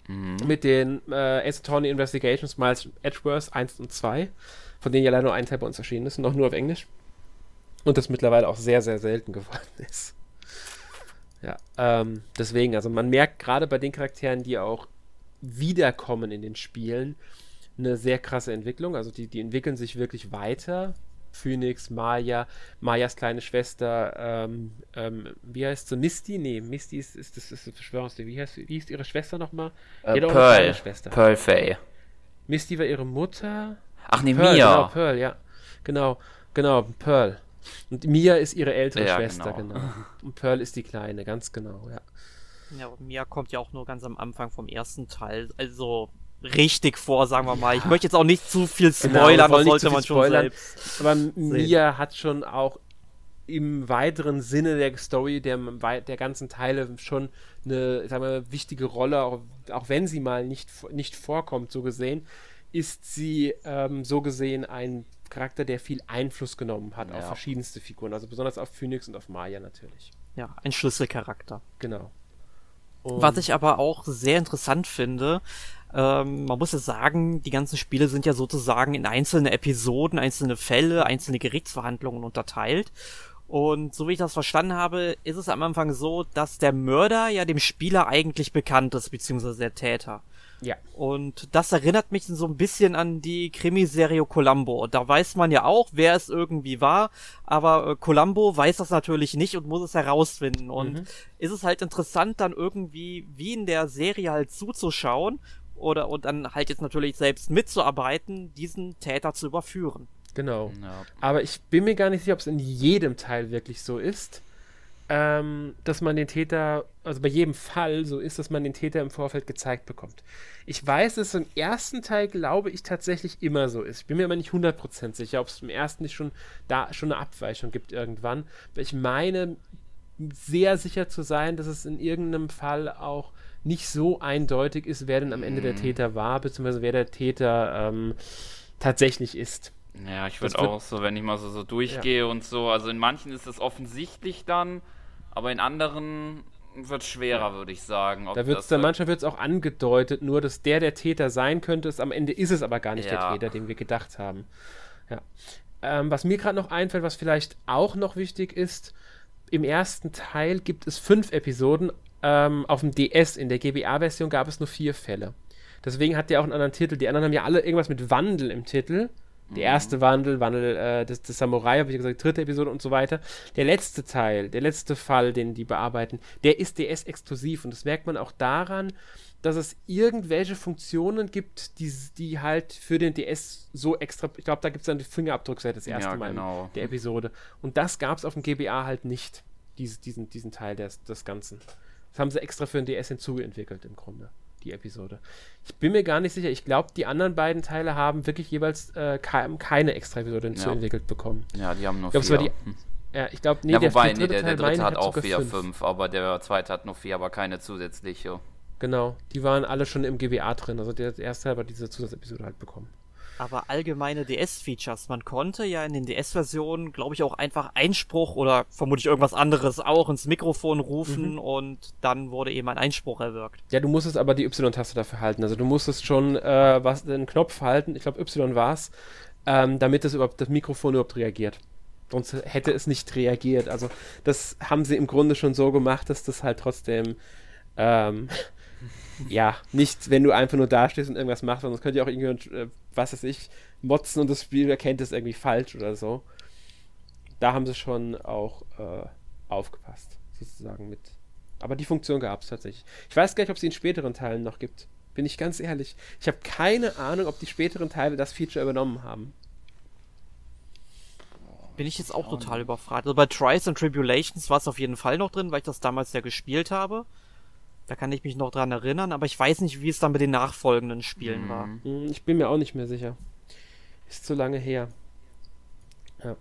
Mhm. Mit den äh, Ace Attorney Investigations Miles Edgeworth 1 und 2, von denen ja leider nur ein Teil bei uns erschienen ist, noch nur auf Englisch. Und das mittlerweile auch sehr, sehr selten geworden [LAUGHS] ist. Ja, ähm, deswegen, also man merkt gerade bei den Charakteren, die auch wiederkommen in den Spielen, eine sehr krasse Entwicklung. Also die, die entwickeln sich wirklich weiter. Phoenix, Maya, Mayas kleine Schwester, ähm, ähm, wie heißt sie? Misty? Nee, Misty ist, ist, ist, ist Verschwörungstheorie. Wie heißt, wie ist ihre Schwester nochmal? Äh, Pearl. Pearl Faye. Misty war ihre Mutter. Ach nee, Pearl, Mia. Genau, Pearl, ja. Genau, genau, Pearl. Und Mia ist ihre ältere ja, Schwester, genau. genau. Und Pearl ist die kleine, ganz genau, ja. Ja, Mia kommt ja auch nur ganz am Anfang vom ersten Teil. Also richtig vor, sagen wir mal. Ich möchte jetzt auch nicht zu viel genau, spoilern, genau, das sollte man schon spoilern. selbst. Aber Mia hat schon auch im weiteren Sinne der Story der, der ganzen Teile schon eine sagen wir, wichtige Rolle, auch, auch wenn sie mal nicht, nicht vorkommt, so gesehen, ist sie ähm, so gesehen ein Charakter, der viel Einfluss genommen hat ja. auf verschiedenste Figuren, also besonders auf Phoenix und auf Maya natürlich. Ja, ein Schlüsselcharakter. Genau. Und Was ich aber auch sehr interessant finde, ähm, man muss ja sagen, die ganzen Spiele sind ja sozusagen in einzelne Episoden, einzelne Fälle, einzelne Gerichtsverhandlungen unterteilt. Und so wie ich das verstanden habe, ist es am Anfang so, dass der Mörder ja dem Spieler eigentlich bekannt ist, beziehungsweise der Täter. Ja. Und das erinnert mich so ein bisschen an die Krimiserie Columbo. Da weiß man ja auch, wer es irgendwie war, aber äh, Columbo weiß das natürlich nicht und muss es herausfinden. Und mhm. ist es halt interessant, dann irgendwie wie in der Serie halt zuzuschauen oder und dann halt jetzt natürlich selbst mitzuarbeiten, diesen Täter zu überführen. Genau. Ja. Aber ich bin mir gar nicht sicher, ob es in jedem Teil wirklich so ist. ähm, dass man den Täter, also bei jedem Fall so ist, dass man den Täter im Vorfeld gezeigt bekommt. Ich weiß, dass es im ersten Teil, glaube ich, tatsächlich immer so ist. Ich bin mir aber nicht 100% sicher, ob es im ersten nicht schon da schon eine Abweichung gibt irgendwann. Ich meine sehr sicher zu sein, dass es in irgendeinem Fall auch nicht so eindeutig ist, wer denn am Ende der mhm. Täter war, beziehungsweise wer der Täter ähm, tatsächlich ist. Ja, ich würde auch so, wenn ich mal so, so durchgehe ja. und so, also in manchen ist es offensichtlich dann, aber in anderen wird es schwerer, würde ich sagen. da wird's dann, manchmal wird es auch angedeutet, nur dass der der Täter sein könnte, ist, am Ende ist es aber gar nicht ja. der Täter, den wir gedacht haben. Ja. Ähm, was mir gerade noch einfällt, was vielleicht auch noch wichtig ist, im ersten Teil gibt es fünf Episoden. Ähm, auf dem DS, in der GBA-Version gab es nur vier Fälle. Deswegen hat der auch einen anderen Titel. Die anderen haben ja alle irgendwas mit Wandel im Titel. Der mhm. erste Wandel, Wandel äh, des, des Samurai, habe ich gesagt, dritte Episode und so weiter. Der letzte Teil, der letzte Fall, den die bearbeiten, der ist DS-exklusiv. Und das merkt man auch daran, dass es irgendwelche Funktionen gibt, die, die halt für den DS so extra. Ich glaube, da gibt es dann die Fingerabdruckseite das erste ja, Mal genau. der Episode. Und das gab es auf dem GBA halt nicht, diese, diesen, diesen Teil des, des Ganzen. Das haben sie extra für den DS hinzuentwickelt im Grunde die Episode. Ich bin mir gar nicht sicher. Ich glaube, die anderen beiden Teile haben wirklich jeweils äh, keine extra Episode hinzuentwickelt ja. bekommen. Ja, die haben nur ich glaub, vier. Die, hm. ja, ich glaube, nee, ja, wobei, der, nee, der, der dritte hat auch vier, fünf. fünf, aber der zweite hat nur vier, aber keine zusätzliche. Genau, die waren alle schon im GWA drin. Also der erste hat aber diese Zusatzepisode halt bekommen aber allgemeine DS-Features. Man konnte ja in den DS-Versionen, glaube ich, auch einfach Einspruch oder vermutlich irgendwas anderes auch ins Mikrofon rufen mhm. und dann wurde eben ein Einspruch erwirkt. Ja, du musstest aber die Y-Taste dafür halten. Also du musstest schon äh, was den Knopf halten, ich glaube Y war es, ähm, damit das überhaupt das Mikrofon überhaupt reagiert. Sonst hätte es nicht reagiert. Also das haben sie im Grunde schon so gemacht, dass das halt trotzdem ähm, ja, nicht, wenn du einfach nur dastehst und irgendwas machst, sondern es könnte ja auch irgendwie, äh, was weiß ich, motzen und das Spiel erkennt es irgendwie falsch oder so. Da haben sie schon auch äh, aufgepasst, sozusagen mit. Aber die Funktion gab es tatsächlich. Ich weiß gar nicht, ob sie in späteren Teilen noch gibt. Bin ich ganz ehrlich. Ich habe keine Ahnung, ob die späteren Teile das Feature übernommen haben. Bin ich jetzt auch total überfragt. Also bei Trials and Tribulations war es auf jeden Fall noch drin, weil ich das damals ja gespielt habe. Da kann ich mich noch dran erinnern, aber ich weiß nicht, wie es dann mit den nachfolgenden Spielen mhm. war. Hm, ich bin mir auch nicht mehr sicher. Ist zu lange her. Ja.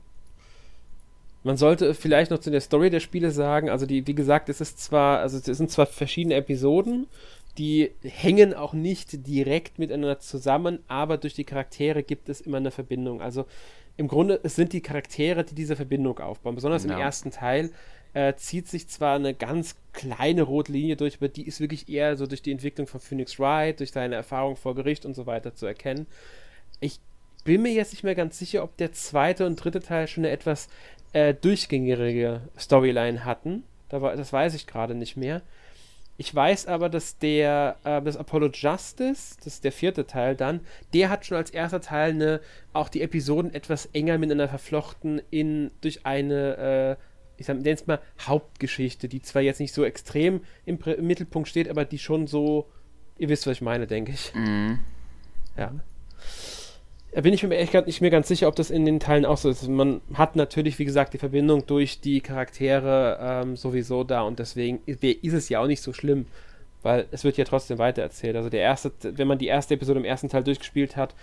Man sollte vielleicht noch zu der Story der Spiele sagen, also die, wie gesagt, es ist zwar, also es sind zwar verschiedene Episoden, die hängen auch nicht direkt miteinander zusammen, aber durch die Charaktere gibt es immer eine Verbindung. Also im Grunde, es sind die Charaktere, die diese Verbindung aufbauen. Besonders ja. im ersten Teil äh, zieht sich zwar eine ganz kleine rote Linie durch, aber die ist wirklich eher so durch die Entwicklung von Phoenix Wright, durch seine Erfahrung vor Gericht und so weiter zu erkennen. Ich bin mir jetzt nicht mehr ganz sicher, ob der zweite und dritte Teil schon eine etwas äh, durchgängige Storyline hatten. Da war, das weiß ich gerade nicht mehr. Ich weiß aber, dass der, äh, das Apollo Justice, das ist der vierte Teil dann, der hat schon als erster Teil eine, auch die Episoden etwas enger miteinander verflochten in, durch eine äh, ich nenne es mal Hauptgeschichte, die zwar jetzt nicht so extrem im, im, Mittelpunkt steht, aber die schon so, ihr wisst, was ich meine, denke ich. Mhm. Ja. Da bin ich mir echt nicht mehr ganz sicher, ob das in den Teilen auch so ist. Man hat natürlich, wie gesagt, die Verbindung durch die Charaktere ähm, sowieso da und deswegen ist es ja auch nicht so schlimm, weil es wird ja trotzdem weitererzählt. Also der erste, wenn man die erste Episode im ersten Teil durchgespielt hat,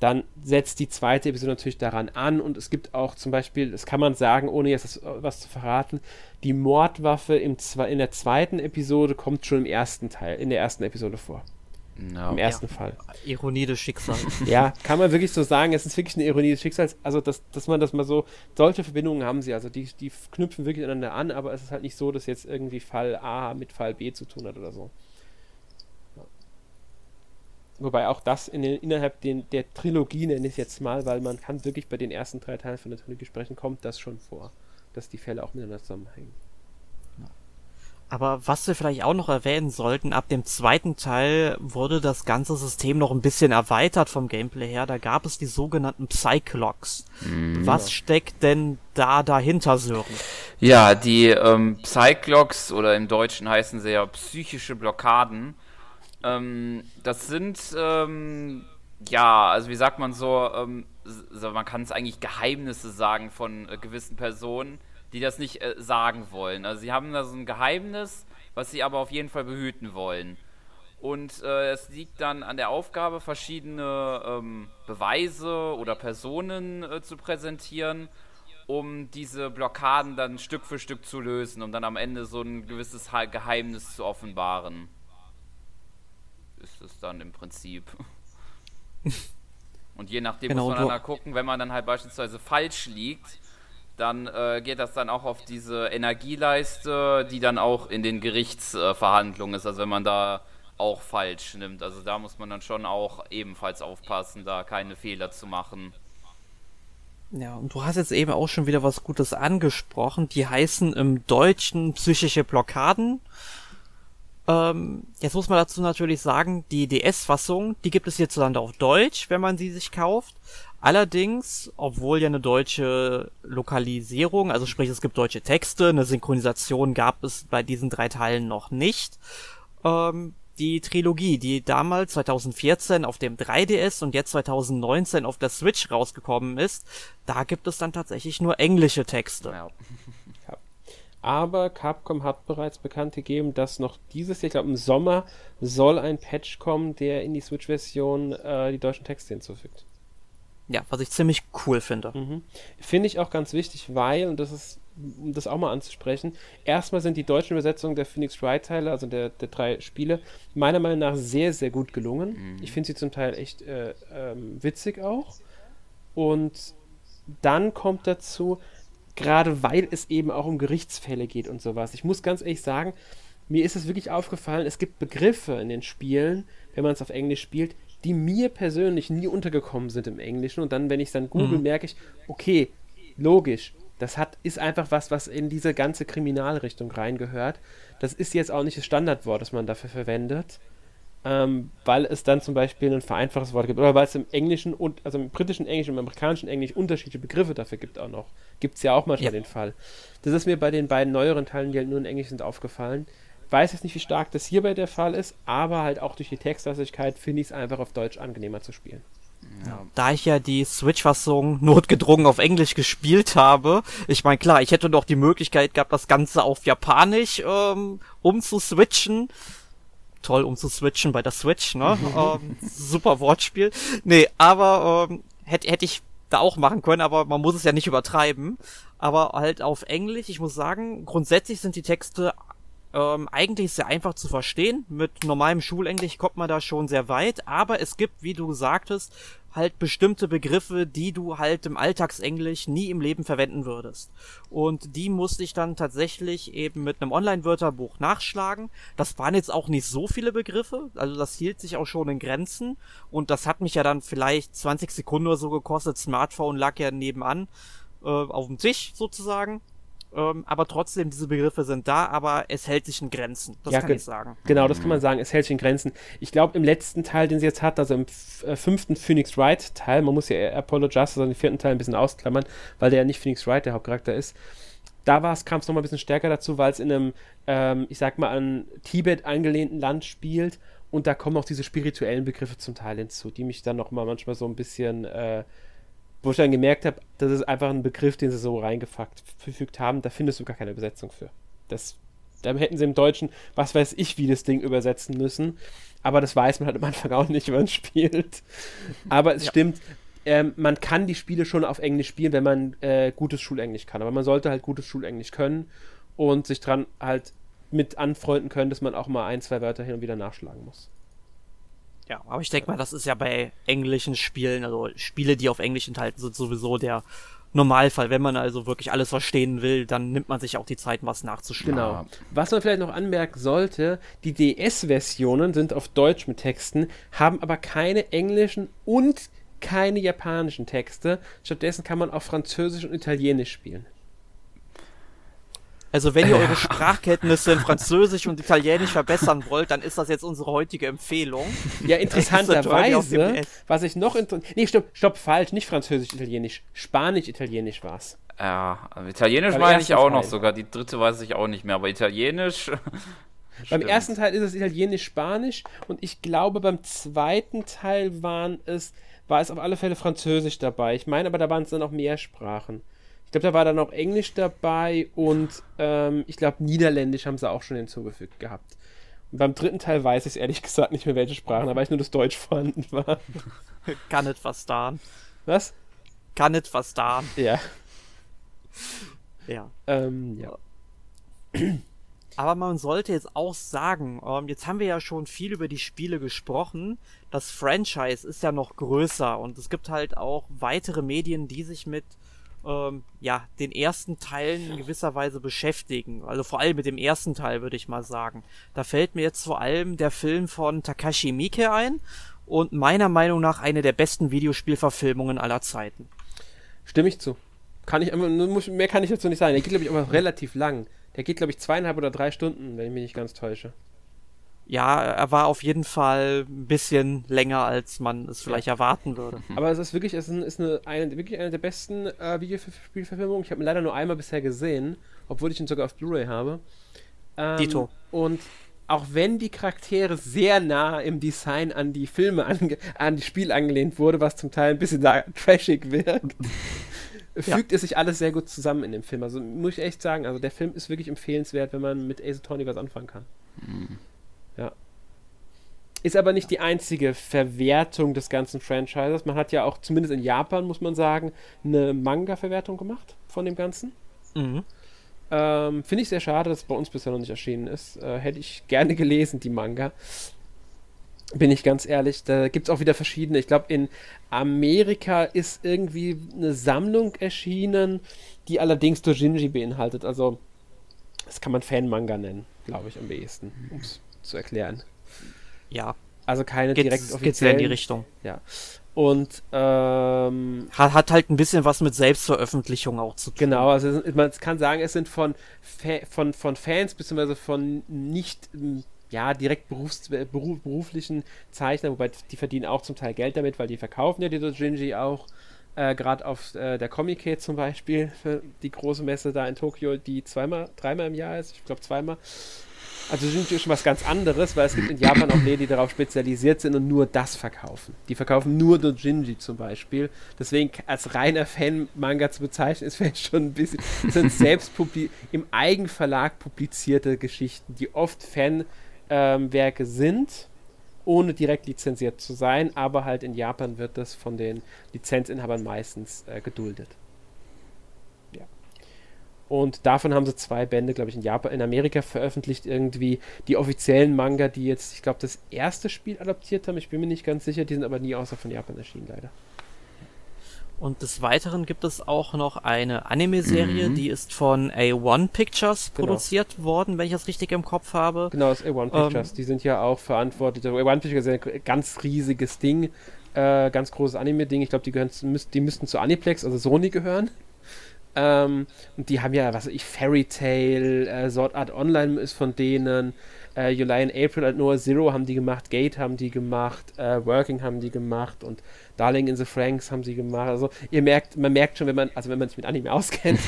dann setzt die zweite Episode natürlich daran an und es gibt auch zum Beispiel, das kann man sagen, ohne jetzt was zu verraten, die Mordwaffe im, in der zweiten Episode kommt schon im ersten Teil, in der ersten Episode vor. No. Im ersten ja. Fall. Ironie des Schicksals. [LAUGHS] ja, kann man wirklich so sagen. Es ist wirklich eine Ironie des Schicksals. Also, dass, dass man das mal so. Solche Verbindungen haben sie. Also, die, die knüpfen wirklich aneinander an, aber es ist halt nicht so, dass jetzt irgendwie Fall A mit Fall B zu tun hat oder so. Wobei auch das in den, innerhalb den, der Trilogie, nenne ich es jetzt mal, weil man kann wirklich bei den ersten drei Teilen von der Trilogie sprechen, kommt das schon vor, dass die Fälle auch miteinander zusammenhängen. Aber was wir vielleicht auch noch erwähnen sollten, ab dem zweiten Teil wurde das ganze System noch ein bisschen erweitert vom Gameplay her. Da gab es die sogenannten Psyclocks. Mhm. Was steckt denn da dahinter, Sören? Ja, die ähm, Psyclocks oder im Deutschen heißen sie ja psychische Blockaden ähm, das sind, ähm, ja, also wie sagt man so, ähm, so man kann es eigentlich Geheimnisse sagen von äh, gewissen Personen, die das nicht äh, sagen wollen. Also sie haben da so ein Geheimnis, was sie aber auf jeden Fall behüten wollen. Und äh, es liegt dann an der Aufgabe, verschiedene ähm, Beweise oder Personen äh, zu präsentieren, um diese Blockaden dann Stück für Stück zu lösen, um dann am Ende so ein gewisses Geheimnis zu offenbaren. Ist dann im Prinzip. Und je nachdem genau, muss man dann gucken, wenn man dann halt beispielsweise falsch liegt, dann äh, geht das dann auch auf diese Energieleiste, die dann auch in den Gerichtsverhandlungen äh, ist. Also wenn man da auch falsch nimmt. Also da muss man dann schon auch ebenfalls aufpassen, da keine Fehler zu machen. Ja, und du hast jetzt eben auch schon wieder was Gutes angesprochen. Die heißen im Deutschen psychische Blockaden. Ähm, jetzt muss man dazu natürlich sagen, die DS-Fassung, die gibt es hierzulande auf Deutsch, wenn man sie sich kauft. Allerdings, obwohl ja eine deutsche Lokalisierung, also sprich es gibt deutsche Texte, eine Synchronisation gab es bei diesen drei Teilen noch nicht. Ähm, die Trilogie, die damals 2014 auf dem 3DS und jetzt 2019 auf der Switch rausgekommen ist, da gibt es dann tatsächlich nur englische Texte. Ja. Aber Capcom hat bereits bekannt gegeben, dass noch dieses Jahr, ich glaube im Sommer, soll ein Patch kommen, der in die Switch-Version äh, die deutschen Texte hinzufügt. Ja, was ich ziemlich cool finde. Mhm. Finde ich auch ganz wichtig, weil, und das ist, um das auch mal anzusprechen, erstmal sind die deutschen Übersetzungen der Phoenix Wright-Teile, also der, der drei Spiele, meiner Meinung nach sehr, sehr gut gelungen. Mhm. Ich finde sie zum Teil echt äh, ähm, witzig auch. Und dann kommt dazu, gerade weil es eben auch um Gerichtsfälle geht und sowas. Ich muss ganz ehrlich sagen, mir ist es wirklich aufgefallen, es gibt Begriffe in den Spielen, wenn man es auf Englisch spielt, die mir persönlich nie untergekommen sind im Englischen. Und dann, wenn ich es dann google, mhm. merke ich, okay, logisch, das hat, ist einfach was, was in diese ganze Kriminalrichtung reingehört. Das ist jetzt auch nicht das Standardwort, das man dafür verwendet ähm, weil es dann zum Beispiel ein vereinfachtes Wort gibt oder weil es im Englischen und also im britischen Englisch und im amerikanischen Englisch unterschiedliche Begriffe dafür gibt auch noch. Gibt es ja auch manchmal ja. den Fall. Das ist mir bei den beiden neueren Teilen, die halt nur in Englisch sind, aufgefallen. Weiß jetzt nicht, wie stark das hierbei der Fall ist, aber halt auch durch die Textlastigkeit finde ich es einfach auf Deutsch angenehmer zu spielen. Ja. Da ich ja die Switch-Fassung notgedrungen auf Englisch gespielt habe, ich meine, klar, ich hätte doch die Möglichkeit gehabt, das Ganze auf Japanisch ähm, umzuswitchen toll, um zu switchen bei der Switch, ne? ähm, super Wortspiel. Nee, aber ähm, hätte hätt ich da auch machen können, aber man muss es ja nicht übertreiben. Aber halt auf Englisch, ich muss sagen, grundsätzlich sind die Texte ähm, eigentlich sehr einfach zu verstehen. Mit normalem Schulenglisch kommt man da schon sehr weit, aber es gibt, wie du sagtest, halt bestimmte Begriffe, die du halt im Alltagsenglisch nie im Leben verwenden würdest. Und die musste ich dann tatsächlich eben mit einem Online-Wörterbuch nachschlagen. Das waren jetzt auch nicht so viele Begriffe, also das hielt sich auch schon in Grenzen. Und das hat mich ja dann vielleicht 20 Sekunden oder so gekostet. Smartphone lag ja nebenan äh, auf dem Tisch sozusagen. Ähm, aber trotzdem, diese Begriffe sind da, aber es hält sich in Grenzen. Das ja, kann ich sagen. Genau, das kann man sagen. Es hält sich in Grenzen. Ich glaube, im letzten Teil, den sie jetzt hat, also im äh, fünften Phoenix Wright Teil, man muss ja Apollo Justice, also den vierten Teil ein bisschen ausklammern, weil der ja nicht Phoenix Wright der Hauptcharakter ist. Da kam es nochmal ein bisschen stärker dazu, weil es in einem, ähm, ich sag mal, an Tibet angelehnten Land spielt und da kommen auch diese spirituellen Begriffe zum Teil hinzu, die mich dann nochmal manchmal so ein bisschen äh, wo ich dann gemerkt habe, das ist einfach ein Begriff, den sie so reingefügt haben, da findest du gar keine Übersetzung für. Das, da hätten sie im Deutschen, was weiß ich, wie das Ding übersetzen müssen. Aber das weiß man halt am Anfang auch nicht, [LAUGHS] wenn man spielt. Aber es ja. stimmt, ähm, man kann die Spiele schon auf Englisch spielen, wenn man äh, gutes Schulenglisch kann. Aber man sollte halt gutes Schulenglisch können und sich dran halt mit anfreunden können, dass man auch mal ein, zwei Wörter hin und wieder nachschlagen muss. Ja, aber ich denke mal, das ist ja bei englischen Spielen, also Spiele, die auf Englisch enthalten sind, sowieso der Normalfall. Wenn man also wirklich alles verstehen will, dann nimmt man sich auch die Zeit, was nachzuschlagen. Genau. Was man vielleicht noch anmerken sollte, die DS-Versionen sind auf Deutsch mit Texten, haben aber keine englischen und keine japanischen Texte. Stattdessen kann man auf Französisch und Italienisch spielen. Also wenn ihr eure Sprachkenntnisse in Französisch und Italienisch verbessern wollt, dann ist das jetzt unsere heutige Empfehlung. Ja, interessanterweise, was ich noch inter Nee, stopp, stopp, falsch, nicht Französisch, Italienisch, Spanisch, Italienisch war's. Ja, also Italienisch meine ich auch Teil. noch sogar, die dritte weiß ich auch nicht mehr, aber Italienisch [LAUGHS] Beim ersten Teil ist es Italienisch-Spanisch und ich glaube beim zweiten Teil waren es, war es auf alle Fälle Französisch dabei. Ich meine aber, da waren es dann auch mehr Sprachen glaube, da war dann auch Englisch dabei und ähm, ich glaube, Niederländisch haben sie auch schon hinzugefügt gehabt. Und beim dritten Teil weiß ich ehrlich gesagt nicht mehr, welche Sprachen, da weiß ich nur, dass Deutsch [LAUGHS] vorhanden war. Kann nicht verstaan. Was? Kann nicht verstaan. Ja. Ja. Ähm, ja. [CLEARS THROAT] Aber man sollte jetzt auch sagen, ähm, jetzt haben wir ja schon viel über die Spiele gesprochen. Das Franchise ist ja noch größer und es gibt halt auch weitere Medien, die sich mit ähm, ja, den ersten Teilen in gewisser Weise beschäftigen. Also vor allem mit dem ersten Teil, würde ich mal sagen. Da fällt mir jetzt vor allem der Film von Takashi Miike ein und meiner Meinung nach eine der besten Videospielverfilmungen aller Zeiten. Stimme ich zu. Kann ich, mehr kann ich dazu nicht sagen. Der geht, glaube ich, aber relativ lang. Der geht, glaube ich, zweieinhalb oder drei Stunden, wenn ich mich nicht ganz täusche. Ja, er war auf jeden Fall ein bisschen länger, als man es vielleicht erwarten würde. [LAUGHS] Aber es ist wirklich, es ist eine, eine wirklich eine der besten äh, Videospielverfilmungen. Ich habe ihn leider nur einmal bisher gesehen, obwohl ich ihn sogar auf Blu-ray habe. Ähm, Dito. Und auch wenn die Charaktere sehr nah im Design an die Filme, ange an die Spiele angelehnt wurde, was zum Teil ein bisschen trashig wirkt, [LAUGHS] fügt ja. es sich alles sehr gut zusammen in dem Film. Also muss ich echt sagen, also der Film ist wirklich empfehlenswert, wenn man mit Ace Attorney was anfangen kann. Mhm. Ist aber nicht die einzige Verwertung des ganzen Franchises. Man hat ja auch, zumindest in Japan, muss man sagen, eine Manga-Verwertung gemacht von dem Ganzen. Mhm. Ähm, Finde ich sehr schade, dass es bei uns bisher noch nicht erschienen ist. Äh, hätte ich gerne gelesen, die Manga. Bin ich ganz ehrlich. Da gibt es auch wieder verschiedene. Ich glaube, in Amerika ist irgendwie eine Sammlung erschienen, die allerdings Dojinji beinhaltet. Also, das kann man Fan-Manga nennen, glaube ich, am ehesten, um es zu erklären. Ja. Also keine geht's, direkt offiziellen. Geht's in die Richtung. Ja. Und ähm, hat, hat halt ein bisschen was mit Selbstveröffentlichung auch zu tun. Genau, also man kann sagen, es sind von, von, von Fans bzw. von nicht ja, direkt berufs, beruf, beruflichen Zeichner, wobei die verdienen auch zum Teil Geld damit, weil die verkaufen ja die Dojinji auch. Äh, Gerade auf äh, der Comic zum Beispiel, die große Messe da in Tokio, die zweimal, dreimal im Jahr ist, ich glaube zweimal. Also sind schon was ganz anderes, weil es gibt in Japan auch Läden, die darauf spezialisiert sind und nur das verkaufen. Die verkaufen nur Dojinji zum Beispiel. Deswegen als reiner Fan-Manga zu bezeichnen, ist [LAUGHS] vielleicht schon ein bisschen. Das sind selbst im Eigenverlag publizierte Geschichten, die oft Fanwerke ähm, sind, ohne direkt lizenziert zu sein, aber halt in Japan wird das von den Lizenzinhabern meistens äh, geduldet. Und davon haben sie zwei Bände, glaube ich, in Japan, in Amerika veröffentlicht, irgendwie die offiziellen Manga, die jetzt, ich glaube, das erste Spiel adaptiert haben. Ich bin mir nicht ganz sicher, die sind aber nie außer von Japan erschienen, leider. Und des Weiteren gibt es auch noch eine Anime-Serie, mhm. die ist von A1 Pictures genau. produziert worden, wenn ich das richtig im Kopf habe. Genau, das A1 Pictures, ähm, die sind ja auch verantwortlich. Also A1 Pictures ist ein ganz riesiges Ding, äh, ganz großes Anime-Ding. Ich glaube, die, die müssten zu Aniplex, also Sony gehören. Ähm, und die haben ja, was weiß ich, Fairy Tail, äh, Sword Art Online ist von denen, äh, July and April und Noah Zero haben die gemacht, Gate haben die gemacht, äh, Working haben die gemacht und Darling in the Franks haben sie gemacht. Also ihr merkt, man merkt schon, wenn man, also wenn man sich mit Anime [LAUGHS] auskennt,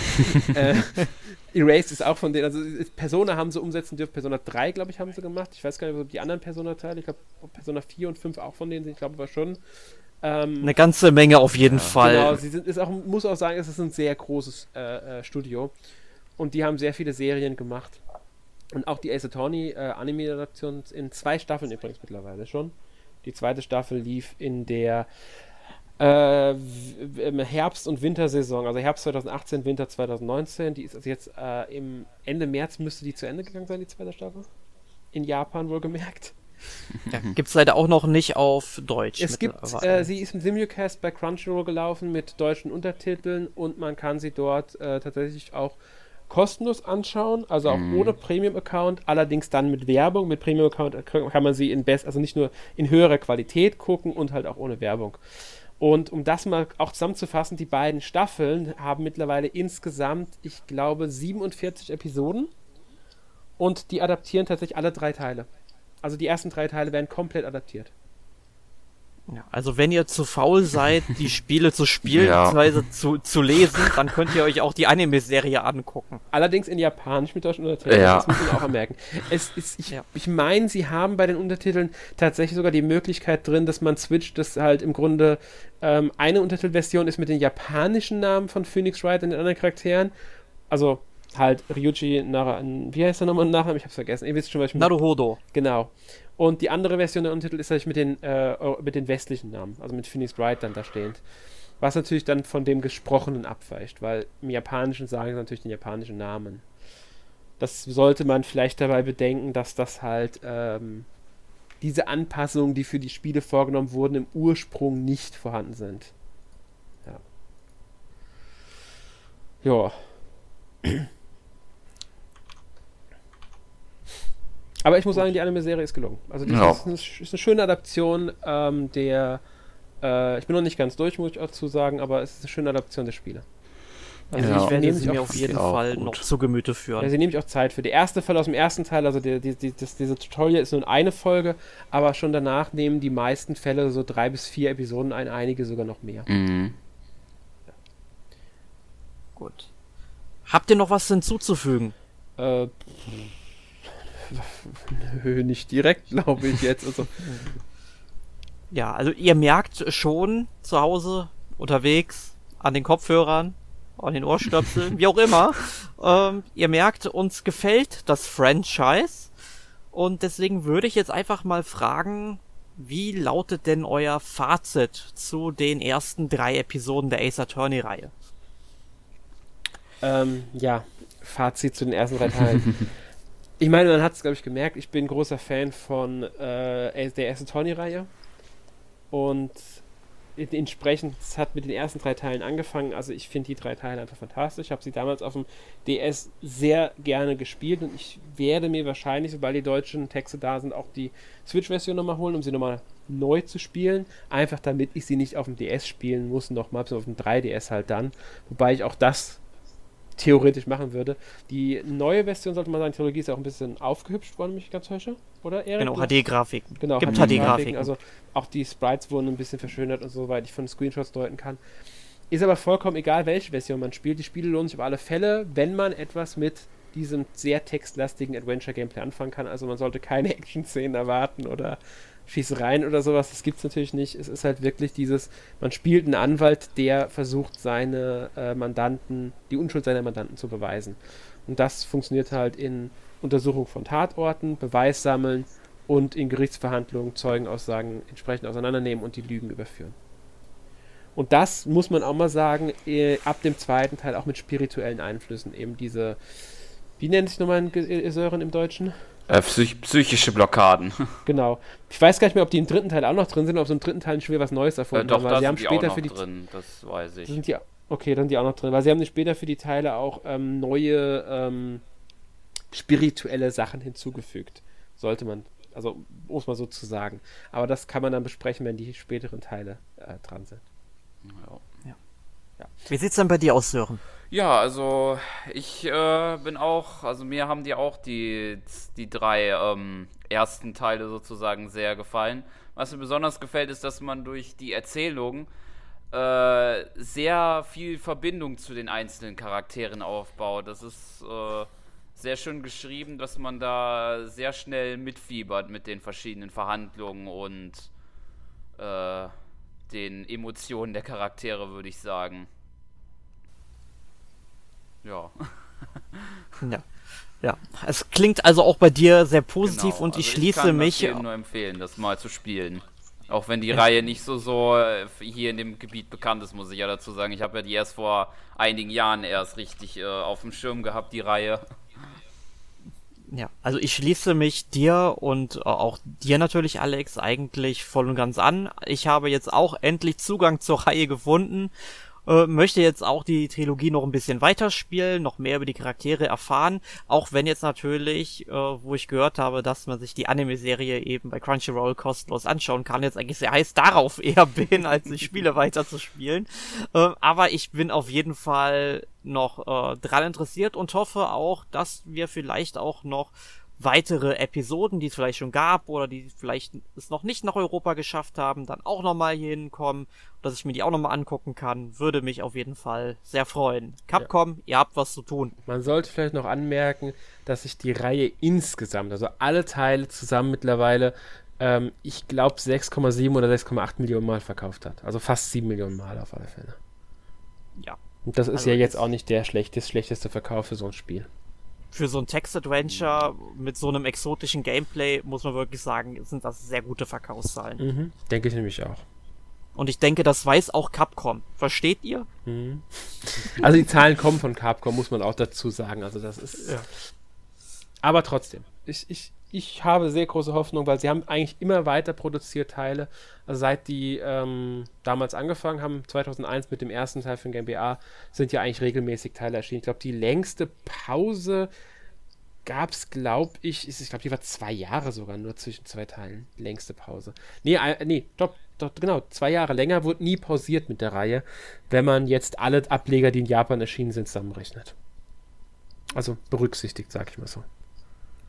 äh, [LAUGHS] Erased ist auch von denen, also Persona haben sie umsetzen dürfen, Persona 3, glaube ich, haben sie gemacht. Ich weiß gar nicht, ob die anderen Persona-Teile, ich glaube, Persona 4 und 5 auch von denen sind, ich glaube aber schon. Ähm, Eine ganze Menge auf jeden ja, Fall. Genau, sie sind, ist auch, muss auch sagen, es ist ein sehr großes äh, äh, Studio. Und die haben sehr viele Serien gemacht. Und auch die Ace Attorney äh, Anime-Adaption in zwei Staffeln übrigens mittlerweile schon. Die zweite Staffel lief in der äh, im Herbst- und Wintersaison, also Herbst 2018, Winter 2019. Die ist also jetzt äh, im Ende März müsste die zu Ende gegangen sein, die zweite Staffel. In Japan wohlgemerkt. [LAUGHS] Ja, Gibt es leider auch noch nicht auf Deutsch. Es gibt, äh, sie ist im Simulcast bei Crunchyroll gelaufen mit deutschen Untertiteln und man kann sie dort äh, tatsächlich auch kostenlos anschauen, also auch mhm. ohne Premium-Account, allerdings dann mit Werbung. Mit Premium-Account kann man sie in best, also nicht nur in höherer Qualität gucken und halt auch ohne Werbung. Und um das mal auch zusammenzufassen, die beiden Staffeln haben mittlerweile insgesamt, ich glaube, 47 Episoden und die adaptieren tatsächlich alle drei Teile. Also die ersten drei Teile werden komplett adaptiert. Ja, also wenn ihr zu faul seid, die Spiele zu spielen, ja. beziehungsweise zu, zu lesen, dann könnt ihr euch auch die Anime-Serie angucken. Allerdings in Japanisch mit deutschen Untertiteln, ja. das muss man auch ermerken. Es ist, ich, ja. ich meine, sie haben bei den Untertiteln tatsächlich sogar die Möglichkeit drin, dass man switcht, dass halt im Grunde ähm, eine Untertitelversion ist mit den japanischen Namen von Phoenix Wright und den anderen Charakteren. Also halt Ryuji Nara, wie heißt der nochmal Nachnamen? Ich hab's vergessen. Ihr wisst schon, was ich meine. Naruhodo. Genau. Und die andere Version der Untertitel ist natürlich mit den, äh, mit den westlichen Namen, also mit Phoenix Wright dann da stehend. Was natürlich dann von dem Gesprochenen abweicht, weil im Japanischen sagen sie natürlich den japanischen Namen. Das sollte man vielleicht dabei bedenken, dass das halt ähm, diese Anpassungen, die für die Spiele vorgenommen wurden, im Ursprung nicht vorhanden sind. Ja. Ja. Aber ich muss sagen, die Anime-Serie ist gelungen. Also die ja. ist, eine, ist, eine, schöne Adaption ähm, der. Äh, ich bin noch nicht ganz durch, muss ich dazu sagen, aber es ist eine schöne Adaption der Spiele. Also ja, ich werde sie mir auf jeden Fall noch zu Gemüte führen. Ja, sie nehme ich auch Zeit für. Der erste Fall aus dem ersten Teil, also die, die, die, das, diese Tutorial ist nur eine Folge, aber schon danach nehmen die meisten Fälle so drei bis vier Episoden ein, einige sogar noch mehr. Mhm. Ja. Gut. Habt ihr noch was hinzuzufügen? Äh, Nö, nicht direkt, glaube ich jetzt. Also. Ja, also ihr merkt schon zu Hause, unterwegs, an den Kopfhörern, an den Ohrstöpseln, wie auch immer. Ähm, ihr merkt, uns gefällt das Franchise. Und deswegen würde ich jetzt einfach mal fragen, wie lautet denn euer Fazit zu den ersten drei Episoden der Ace Attorney-Reihe? Ähm, ja, Fazit zu den ersten drei Teilen. [LAUGHS] Ich meine, man hat es, glaube ich, gemerkt, ich bin großer Fan von äh, der ersten Tony-Reihe. Und entsprechend, hat mit den ersten drei Teilen angefangen. Also ich finde die drei Teile einfach fantastisch. Ich habe sie damals auf dem DS sehr gerne gespielt und ich werde mir wahrscheinlich, sobald die deutschen Texte da sind, auch die Switch-Version nochmal holen, um sie nochmal neu zu spielen. Einfach damit ich sie nicht auf dem DS spielen muss, nochmal, auf dem 3DS halt dann. Wobei ich auch das theoretisch machen würde. Die neue Version, sollte man sagen, Theologie ist auch ein bisschen aufgehübscht worden, mich ganz täusche, oder Erik? Genau, HD-Grafiken. Genau, Gibt HD-Grafiken. Also auch die Sprites wurden ein bisschen verschönert und so, soweit ich von Screenshots deuten kann. Ist aber vollkommen egal, welche Version man spielt. Die Spiele lohnen sich auf alle Fälle, wenn man etwas mit diesem sehr textlastigen Adventure-Gameplay anfangen kann. Also man sollte keine [LAUGHS] Action-Szenen erwarten oder Schießereien oder sowas, das gibt es natürlich nicht. Es ist halt wirklich dieses, man spielt einen Anwalt, der versucht, seine äh, Mandanten, die Unschuld seiner Mandanten zu beweisen. Und das funktioniert halt in Untersuchung von Tatorten, Beweis sammeln und in Gerichtsverhandlungen Zeugenaussagen entsprechend auseinandernehmen und die Lügen überführen. Und das muss man auch mal sagen, äh, ab dem zweiten Teil auch mit spirituellen Einflüssen. Eben diese, wie nennt sich nochmal ein Säuren im Deutschen? Äh, psych psychische Blockaden. [LAUGHS] Genau. Ich weiß gar nicht mehr, ob die im dritten Teil auch noch drin sind, ob so im dritten Teil schon wieder was Neues erfunden äh, doch, haben. Weil sie haben später für die drin, das weiß ich. Sind die, okay, dann sind die auch noch drin, weil sie haben später für die Teile auch ähm, neue ähm, spirituelle Sachen hinzugefügt. Sollte man, also muss man so zu sagen. Aber das kann man dann besprechen, wenn die späteren Teile äh, dran sind. Ja. Ja. Wie sieht's dann bei dir aus, Sören? Ja, also ich äh, bin auch, also mir haben die auch die, die drei ähm, ersten Teile sozusagen sehr gefallen. Was mir besonders gefällt, ist, dass man durch die Erzählung äh, sehr viel Verbindung zu den einzelnen Charakteren aufbaut. Das ist äh, sehr schön geschrieben, dass man da sehr schnell mitfiebert mit den verschiedenen Verhandlungen und äh, den Emotionen der Charaktere, würde ich sagen. Ja. [LAUGHS] ja. Ja, es klingt also auch bei dir sehr positiv genau, und ich also schließe ich kann mich. Ich kann nur empfehlen, das mal zu spielen. Auch wenn die ja. Reihe nicht so so äh, hier in dem Gebiet bekannt ist, muss ich ja dazu sagen. Ich habe ja die erst vor einigen Jahren erst richtig äh, auf dem Schirm gehabt, die Reihe. Ja, also ich schließe mich dir und äh, auch dir natürlich, Alex, eigentlich voll und ganz an. Ich habe jetzt auch endlich Zugang zur Reihe gefunden äh, möchte jetzt auch die Trilogie noch ein bisschen weiterspielen, noch mehr über die Charaktere erfahren, auch wenn jetzt natürlich, äh, wo ich gehört habe, dass man sich die Anime-Serie eben bei Crunchyroll kostenlos anschauen kann, jetzt eigentlich sehr heiß darauf [LAUGHS] eher bin, als die Spiele weiterzuspielen. Äh, aber ich bin auf jeden Fall noch äh, dran interessiert und hoffe auch, dass wir vielleicht auch noch weitere Episoden, die es vielleicht schon gab oder die vielleicht es noch nicht nach Europa geschafft haben, dann auch nochmal hier hinkommen, dass ich mir die auch nochmal angucken kann, würde mich auf jeden Fall sehr freuen. Capcom, ja. ihr habt was zu tun. Man sollte vielleicht noch anmerken, dass sich die Reihe insgesamt, also alle Teile zusammen mittlerweile, ähm, ich glaube 6,7 oder 6,8 Millionen Mal verkauft hat. Also fast 7 Millionen Mal auf alle Fälle. Ja. Und das ist also ja jetzt auch nicht der schlechteste, schlechteste Verkauf für so ein Spiel für so ein Text-Adventure mit so einem exotischen Gameplay, muss man wirklich sagen, sind das sehr gute Verkaufszahlen. Mhm, denke ich nämlich auch. Und ich denke, das weiß auch Capcom. Versteht ihr? Mhm. Also die Zahlen kommen von Capcom, muss man auch dazu sagen. Also das ist. Ja. Aber trotzdem, ich, ich, ich habe sehr große Hoffnung, weil sie haben eigentlich immer weiter produziert Teile. Also seit die ähm, damals angefangen haben, 2001 mit dem ersten Teil von GmbA, sind ja eigentlich regelmäßig Teile erschienen. Ich glaube, die längste Pause gab es, glaube ich, ist, ich glaube, die war zwei Jahre sogar nur zwischen zwei Teilen. Längste Pause. Nee, äh, nee, doch, doch, genau, zwei Jahre länger wurde nie pausiert mit der Reihe, wenn man jetzt alle Ableger, die in Japan erschienen sind, zusammenrechnet. Also berücksichtigt, sag ich mal so.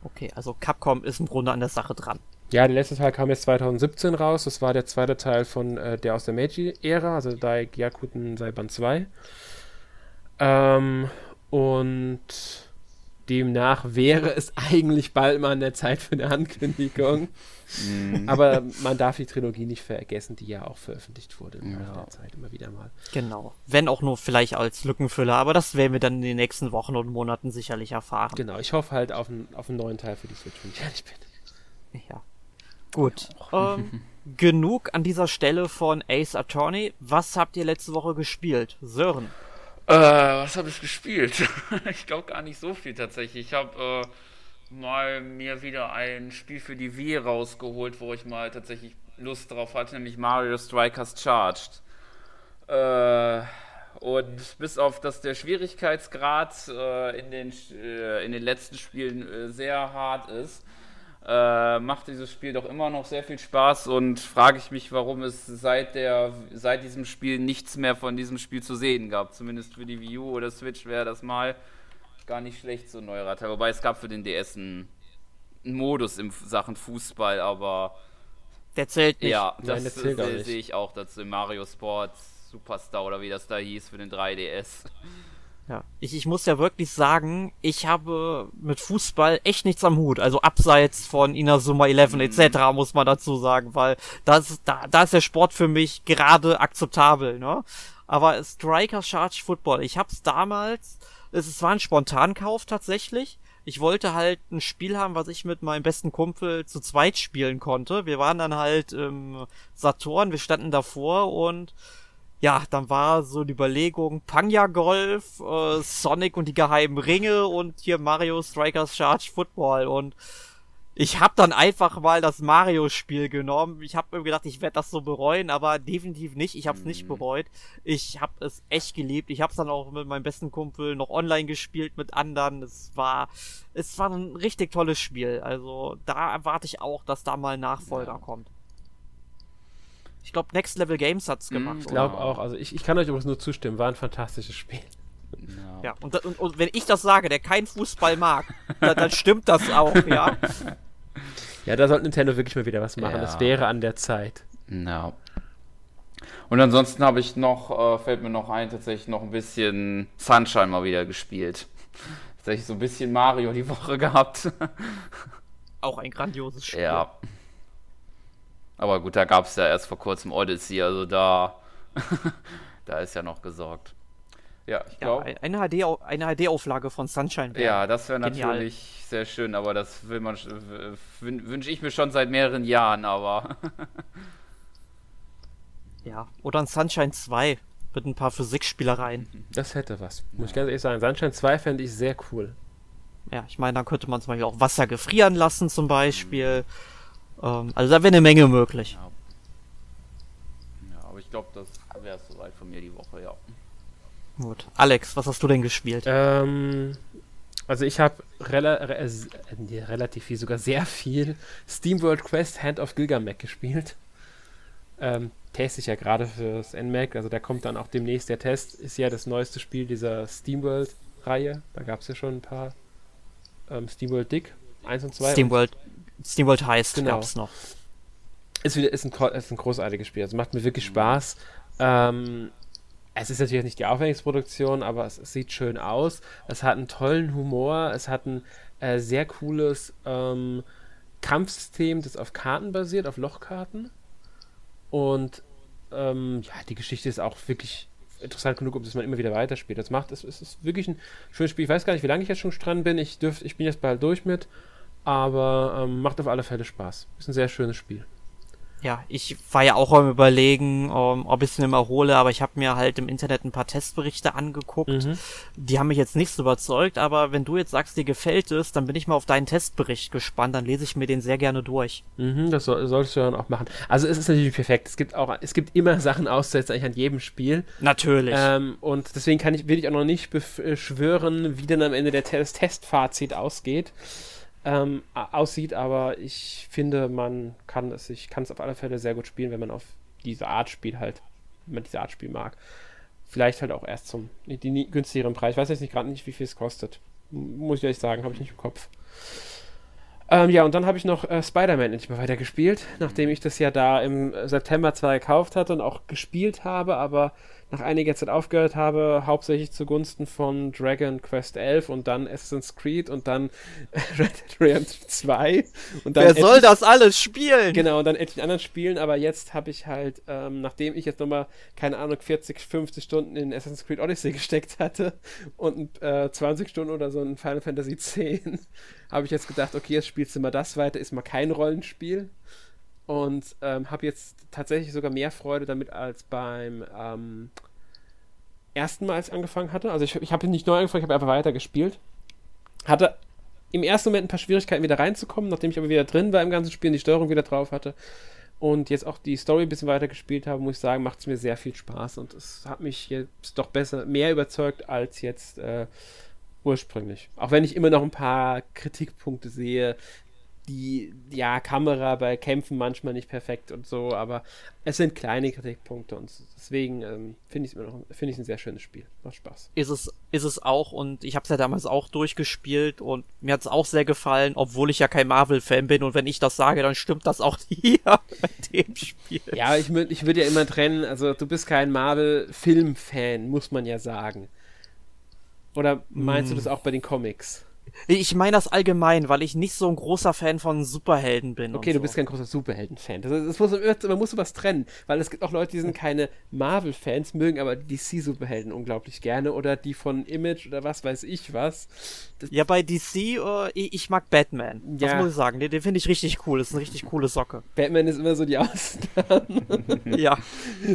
Okay, also Capcom ist im Grunde an der Sache dran. Ja, der letzte Teil kam jetzt 2017 raus. Das war der zweite Teil von äh, der aus der Meiji-Ära, also Dai Gyakuten Saiban 2. Ähm, und demnach wäre es eigentlich bald mal an der Zeit für eine Ankündigung. Mhm. Aber man darf die Trilogie nicht vergessen, die ja auch veröffentlicht wurde in ja. der Zeit immer wieder mal. Genau. Wenn auch nur vielleicht als Lückenfüller, aber das werden wir dann in den nächsten Wochen und Monaten sicherlich erfahren. Genau, ich hoffe halt auf einen, auf einen neuen Teil für die Switch, wenn ich ehrlich bin. Ja. Gut. Ähm, [LAUGHS] genug an dieser Stelle von Ace Attorney. Was habt ihr letzte Woche gespielt? Sören. Äh, was habe ich gespielt? [LAUGHS] ich glaube gar nicht so viel tatsächlich. Ich habe äh, mal mir wieder ein Spiel für die Wii rausgeholt, wo ich mal tatsächlich Lust drauf hatte, nämlich Mario Strikers Charged. Äh, und bis auf dass der Schwierigkeitsgrad äh, in, den, äh, in den letzten Spielen äh, sehr hart ist, äh, macht dieses Spiel doch immer noch sehr viel Spaß und frage ich mich, warum es seit, der, seit diesem Spiel nichts mehr von diesem Spiel zu sehen gab. Zumindest für die Wii U oder Switch wäre das mal gar nicht schlecht, so ein neuerer Teil. Wobei es gab für den DS einen, einen Modus in Sachen Fußball, aber. Der zählt nicht. Ja, das, das sehe ich auch dazu. Mario Sports Superstar oder wie das da hieß für den 3DS. Ja, ich, ich muss ja wirklich sagen, ich habe mit Fußball echt nichts am Hut. Also abseits von Inazuma 11 mhm. etc. muss man dazu sagen, weil das, da, da ist der Sport für mich gerade akzeptabel, ne? Aber Striker Charge Football, ich hab's damals, es, es war ein Spontankauf tatsächlich. Ich wollte halt ein Spiel haben, was ich mit meinem besten Kumpel zu zweit spielen konnte. Wir waren dann halt im Saturn, wir standen davor und ja, dann war so die Überlegung Panya Golf, äh, Sonic und die geheimen Ringe und hier Mario Strikers Charge Football und ich habe dann einfach mal das Mario-Spiel genommen. Ich habe mir gedacht, ich werde das so bereuen, aber definitiv nicht. Ich habe es nicht mhm. bereut. Ich habe es echt geliebt. Ich habe es dann auch mit meinem besten Kumpel noch online gespielt mit anderen. Es war, es war ein richtig tolles Spiel. Also da erwarte ich auch, dass da mal ein Nachfolger ja. kommt. Ich glaube, Next Level Games hat's mhm. gemacht. Ich glaube auch. Also ich, ich kann euch übrigens nur zustimmen. War ein fantastisches Spiel. No. Ja, und, und, und, wenn ich das sage, der kein Fußball mag, [LAUGHS] dann, dann, stimmt das auch, ja. Ja, da sollte Nintendo wirklich mal wieder was machen. Ja. Das wäre an der Zeit. Ja. Und ansonsten habe ich noch, äh, fällt mir noch ein, tatsächlich noch ein bisschen Sunshine mal wieder gespielt. Tatsächlich so ein bisschen Mario die Woche gehabt. Auch ein grandioses Spiel. Ja. Aber gut, da gab es ja erst vor kurzem Odyssey, also da, [LAUGHS] da ist ja noch gesorgt. Ja, ich glaube. Ja, eine HD, eine HD-Auflage von Sunshine. Wär ja, das wäre natürlich sehr schön, aber das will man wünsche ich mir schon seit mehreren Jahren, aber. [LAUGHS] ja, oder ein Sunshine 2 mit ein paar Physikspielereien. Das hätte was. Muss ich ganz ehrlich sagen. Sunshine 2 fände ich sehr cool. Ja, ich meine, dann könnte man zum Beispiel auch Wasser gefrieren lassen, zum Beispiel. Mhm ähm, also da wäre eine Menge möglich. Ja, ja aber ich glaube, das wäre es soweit von mir die Woche, ja. Gut. Alex, was hast du denn gespielt? Ähm, also ich habe rela re äh, relativ viel, sogar sehr viel SteamWorld Quest Hand of Gilgamesh gespielt. Ähm, teste ich ja gerade fürs NMAC, also da kommt dann auch demnächst der Test, ist ja das neueste Spiel dieser SteamWorld-Reihe. Da gab es ja schon ein paar ähm, SteamWorld Dick 1 und 2. SteamWorld, SteamWorld heißt, Genau. gab's noch. ist, wieder, ist, ein, ist ein großartiges Spiel. Also macht mir wirklich Spaß. Ähm, es ist natürlich nicht die aufwendigste Produktion, aber es, es sieht schön aus. Es hat einen tollen Humor. Es hat ein äh, sehr cooles ähm, Kampfsystem, das auf Karten basiert, auf Lochkarten. Und ähm, ja, die Geschichte ist auch wirklich interessant genug, um dass man immer wieder weiterspielt. Das macht es, es ist wirklich ein schönes Spiel. Ich weiß gar nicht, wie lange ich jetzt schon dran bin. Ich dürf, ich bin jetzt bald durch mit, aber ähm, macht auf alle Fälle Spaß. Ist ein sehr schönes Spiel. Ja, ich war ja auch am überlegen, ähm, ob ich es mir mal hole, aber ich habe mir halt im Internet ein paar Testberichte angeguckt. Mhm. Die haben mich jetzt nicht so überzeugt, aber wenn du jetzt sagst, dir gefällt es, dann bin ich mal auf deinen Testbericht gespannt, dann lese ich mir den sehr gerne durch. Mhm, das soll, solltest du dann auch machen. Also es ist natürlich perfekt. Es gibt auch, es gibt immer Sachen auszusetzen, eigentlich an jedem Spiel. Natürlich. Ähm, und deswegen kann ich, will ich auch noch nicht beschwören, wie dann am Ende der das Testfazit ausgeht. Ähm, aussieht, aber ich finde, man kann es, ich kann es auf alle Fälle sehr gut spielen, wenn man auf diese Art Spiel halt, wenn man diese Art Spiel mag. Vielleicht halt auch erst zum die, günstigeren Preis. Ich weiß jetzt nicht gerade nicht, wie viel es kostet. Muss ich ehrlich sagen, habe ich nicht im Kopf. Ähm, ja, und dann habe ich noch äh, Spider-Man endlich mal weitergespielt, nachdem ich das ja da im September zwar gekauft hatte und auch gespielt habe, aber nach einiger Zeit aufgehört habe, hauptsächlich zugunsten von Dragon Quest 11 und dann Assassin's Creed und dann [LAUGHS] Red Dead Redemption 2 und dann Wer soll das alles spielen? Genau, und dann etlichen anderen Spielen, aber jetzt habe ich halt, ähm, nachdem ich jetzt nochmal, keine Ahnung, 40, 50 Stunden in Assassin's Creed Odyssey [LAUGHS] gesteckt hatte und äh, 20 Stunden oder so in Final Fantasy X, [LAUGHS] habe ich jetzt gedacht, okay, jetzt spielst du mal das weiter, ist mal kein Rollenspiel. Und ähm, habe jetzt tatsächlich sogar mehr Freude damit als beim ähm, ersten Mal, als ich angefangen hatte. Also ich, ich habe nicht neu angefangen, ich habe einfach weiter gespielt. Hatte im ersten Moment ein paar Schwierigkeiten wieder reinzukommen, nachdem ich aber wieder drin war im ganzen Spiel und die Steuerung wieder drauf hatte und jetzt auch die Story ein bisschen weiter gespielt habe, muss ich sagen, macht es mir sehr viel Spaß und es hat mich jetzt doch besser, mehr überzeugt als jetzt äh, ursprünglich. Auch wenn ich immer noch ein paar Kritikpunkte sehe, die, ja, Kamera bei Kämpfen manchmal nicht perfekt und so, aber es sind kleine Kritikpunkte und deswegen ähm, finde ich es immer noch, finde ich ein sehr schönes Spiel. Macht Spaß. ist es, ist es auch und ich habe es ja damals auch durchgespielt und mir hat es auch sehr gefallen, obwohl ich ja kein Marvel-Fan bin und wenn ich das sage, dann stimmt das auch [LAUGHS] hier bei dem Spiel. Ja, ich, ich würde ja immer trennen, also du bist kein Marvel-Film-Fan, muss man ja sagen. Oder meinst du das auch bei den Comics? Ich meine das allgemein, weil ich nicht so ein großer Fan von Superhelden bin. Okay, und du so. bist kein großer Superhelden-Fan. Das, das muss, man muss sowas trennen, weil es gibt auch Leute, die sind keine Marvel-Fans, mögen aber die DC-Superhelden unglaublich gerne oder die von Image oder was weiß ich was. Ja, bei DC, äh, ich, mag Batman. Das Ja. muss ich sagen. Den, den finde ich richtig cool. Das ist eine richtig coole Socke. Batman ist immer so die [LAUGHS] Ausnahme. [LAUGHS] ja.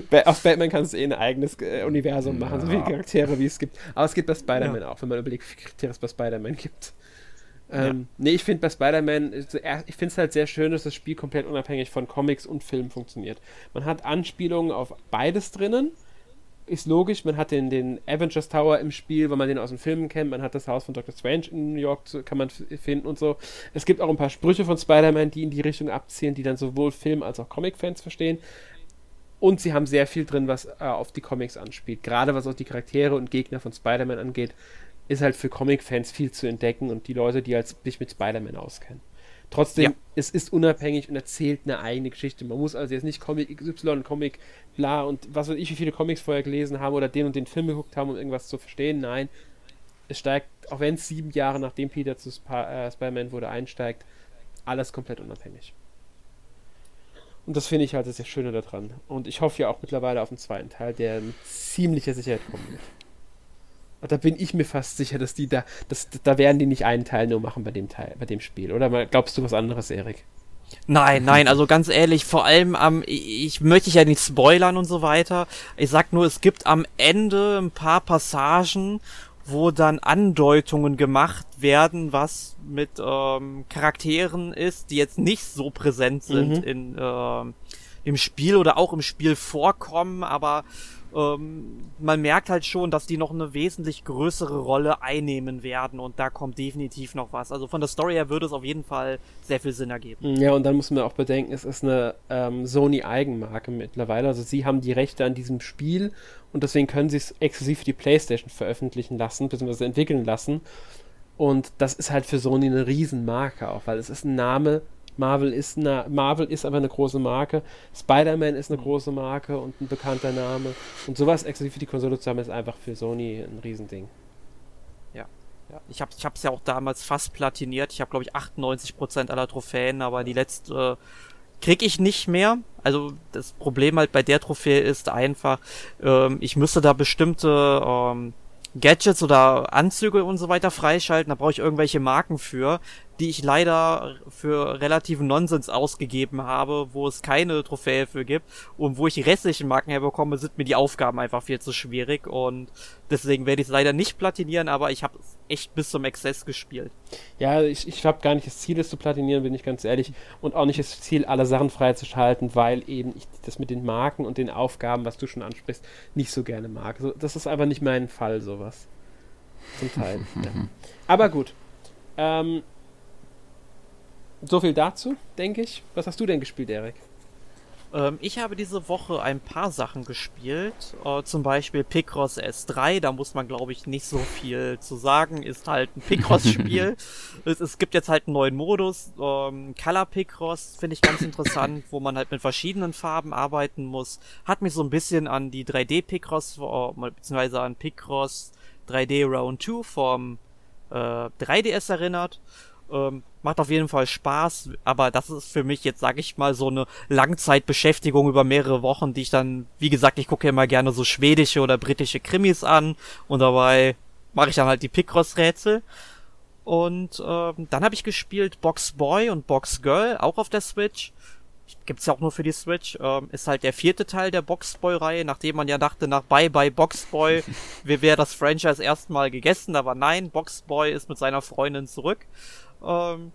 Ba- Auf Batman kannst du eh ein eigenes äh, Universum machen, so viele Charaktere wie es gibt. Aber es gibt bei Spider-Man auch, wenn man überlegt, wie viele Charaktere es bei Spider-Man gibt. Ähm, Nee, ich finde bei Spider-Man, er- ich finde es halt sehr schön, dass das Spiel komplett unabhängig von Comics und Filmen funktioniert. Man hat Anspielungen auf beides drinnen. Ist logisch, man hat den, den Avengers Tower im Spiel, weil man den aus den Filmen kennt. Man hat das Haus von Dr. Strange in New York, zu- kann man finden und so. Es gibt auch ein paar Sprüche von Spider-Man, die in die Richtung abzielen, die dann sowohl Film- als auch Comic-Fans verstehen. Und sie haben sehr viel drin, was äh, auf die Comics anspielt. Gerade was auch die Charaktere und Gegner von Spider-Man angeht, ist halt für Comic-Fans viel zu entdecken und die Leute, die halt sich mit Spider-Man auskennen. Trotzdem, Ja. es ist unabhängig und erzählt eine eigene Geschichte. Man muss also jetzt nicht Comic XY, Comic bla und was weiß ich, wie viele Comics vorher gelesen haben oder den und den Film geguckt haben, um irgendwas zu verstehen. Nein, es steigt, auch wenn es sieben Jahre nachdem Peter zu Sp äh, Spider-Man wurde, einsteigt, alles komplett unabhängig. Und das finde ich halt das sehr Schöne daran. Und ich hoffe ja auch mittlerweile auf den zweiten Teil, der mit ziemlicher Sicherheit kommen wird. Da bin ich mir fast sicher, dass die da, dass, da werden die nicht einen Teil nur machen bei dem Teil, bei dem Spiel. Oder glaubst du was anderes, Erik? Nein, nein, also ganz ehrlich, vor allem am, ich, möchte ich ja nicht spoilern und so weiter. Ich sag nur, es gibt am Ende ein paar Passagen, wo dann Andeutungen gemacht werden, was mit ähm, Charakteren ist, die jetzt nicht so präsent sind Mhm. in ähm, im Spiel oder auch im Spiel vorkommen, aber ähm, man merkt halt schon, dass die noch eine wesentlich größere Rolle einnehmen werden und da kommt definitiv noch was. Also von der Story her würde es auf jeden Fall sehr viel Sinn ergeben. Ja, und dann muss man auch bedenken, es ist eine ähm, Sony-Eigenmarke mittlerweile. Also sie haben die Rechte an diesem Spiel und deswegen können sie es exklusiv für die PlayStation veröffentlichen lassen, beziehungsweise entwickeln lassen. Und das ist halt für Sony eine Riesenmarke auch, weil es ist ein Name, Marvel ist, eine, Marvel ist aber eine große Marke. Spider-Man ist eine mhm. große Marke und ein bekannter Name. Und sowas exklusiv für die Konsole zu haben, ist einfach für Sony ein Riesending. Ja. ja. Ich habe es ja auch damals fast platiniert. Ich habe, glaube ich, 98% aller Trophäen, aber die letzte äh, kriege ich nicht mehr. Also das Problem halt bei der Trophäe ist einfach, ähm, ich müsste da bestimmte ähm, Gadgets oder Anzüge und so weiter freischalten. Da brauche ich irgendwelche Marken für die ich leider für relativen Nonsens ausgegeben habe, wo es keine Trophäe für gibt und wo ich die restlichen Marken herbekomme, sind mir die Aufgaben einfach viel zu schwierig und deswegen werde ich es leider nicht platinieren, aber ich habe es echt bis zum Exzess gespielt. Ja, ich, ich habe gar nicht das Ziel, es zu platinieren, bin ich ganz ehrlich, und auch nicht das Ziel, alle Sachen freizuschalten, weil eben ich das mit den Marken und den Aufgaben, was du schon ansprichst, nicht so gerne mag. Das ist einfach nicht mein Fall, sowas. Zum Teil. ja. [LAUGHS] Aber gut. Ähm, so viel dazu, denke ich. Was hast du denn gespielt, Erik? Ähm, ich habe diese Woche ein paar Sachen gespielt. Äh, zum Beispiel Picross S3. Da muss man, glaube ich, nicht so viel zu sagen. Ist halt ein Picross-Spiel. [LAUGHS] es, es, gibt jetzt halt einen neuen Modus. Ähm, Color Picross finde ich ganz interessant, wo man halt mit verschiedenen Farben arbeiten muss. Hat mich so ein bisschen an die 3D-Picross, äh, beziehungsweise an Picross 3D Round 2 vom äh, 3DS erinnert. Ähm, macht auf jeden Fall Spaß, aber das ist für mich jetzt, sage ich mal, so eine Langzeitbeschäftigung über mehrere Wochen, die ich dann, wie gesagt, ich gucke immer gerne so schwedische oder britische Krimis an und dabei mache ich dann halt die Picross-Rätsel. Und ähm, dann habe ich gespielt Box Boy und Box Girl, auch auf der Switch. Gibt's ja auch nur für die Switch. Ähm, ist halt der vierte Teil der Box Boy-Reihe, nachdem man ja dachte, nach Bye Bye Box Boy [LAUGHS] wäre das Franchise erstmal gegessen, aber nein, Box Boy ist mit seiner Freundin zurück. Ähm,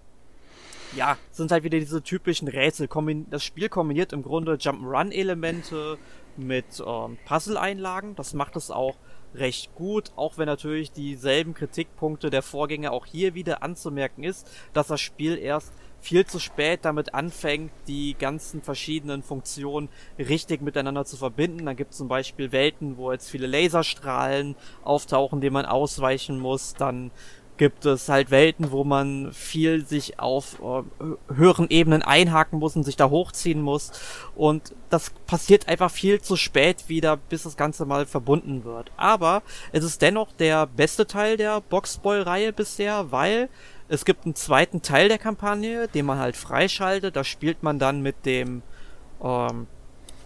ja, sind halt wieder diese typischen Rätsel. Das Spiel kombiniert im Grunde Jump'n'Run-Elemente mit ähm, Puzzle-Einlagen. Das macht es auch recht gut, auch wenn natürlich dieselben Kritikpunkte der Vorgänger auch hier wieder anzumerken ist, dass das Spiel erst viel zu spät damit anfängt, die ganzen verschiedenen Funktionen richtig miteinander zu verbinden. Dann gibt es zum Beispiel Welten, wo jetzt viele Laserstrahlen auftauchen, denen man ausweichen muss. Dann gibt es halt Welten, wo man viel sich auf äh, höheren Ebenen einhaken muss und sich da hochziehen muss. Und das passiert einfach viel zu spät wieder, bis das Ganze mal verbunden wird. Aber es ist dennoch der beste Teil der Boxboy-Reihe bisher, weil es gibt einen zweiten Teil der Kampagne, den man halt freischaltet. Da spielt man dann mit dem ähm,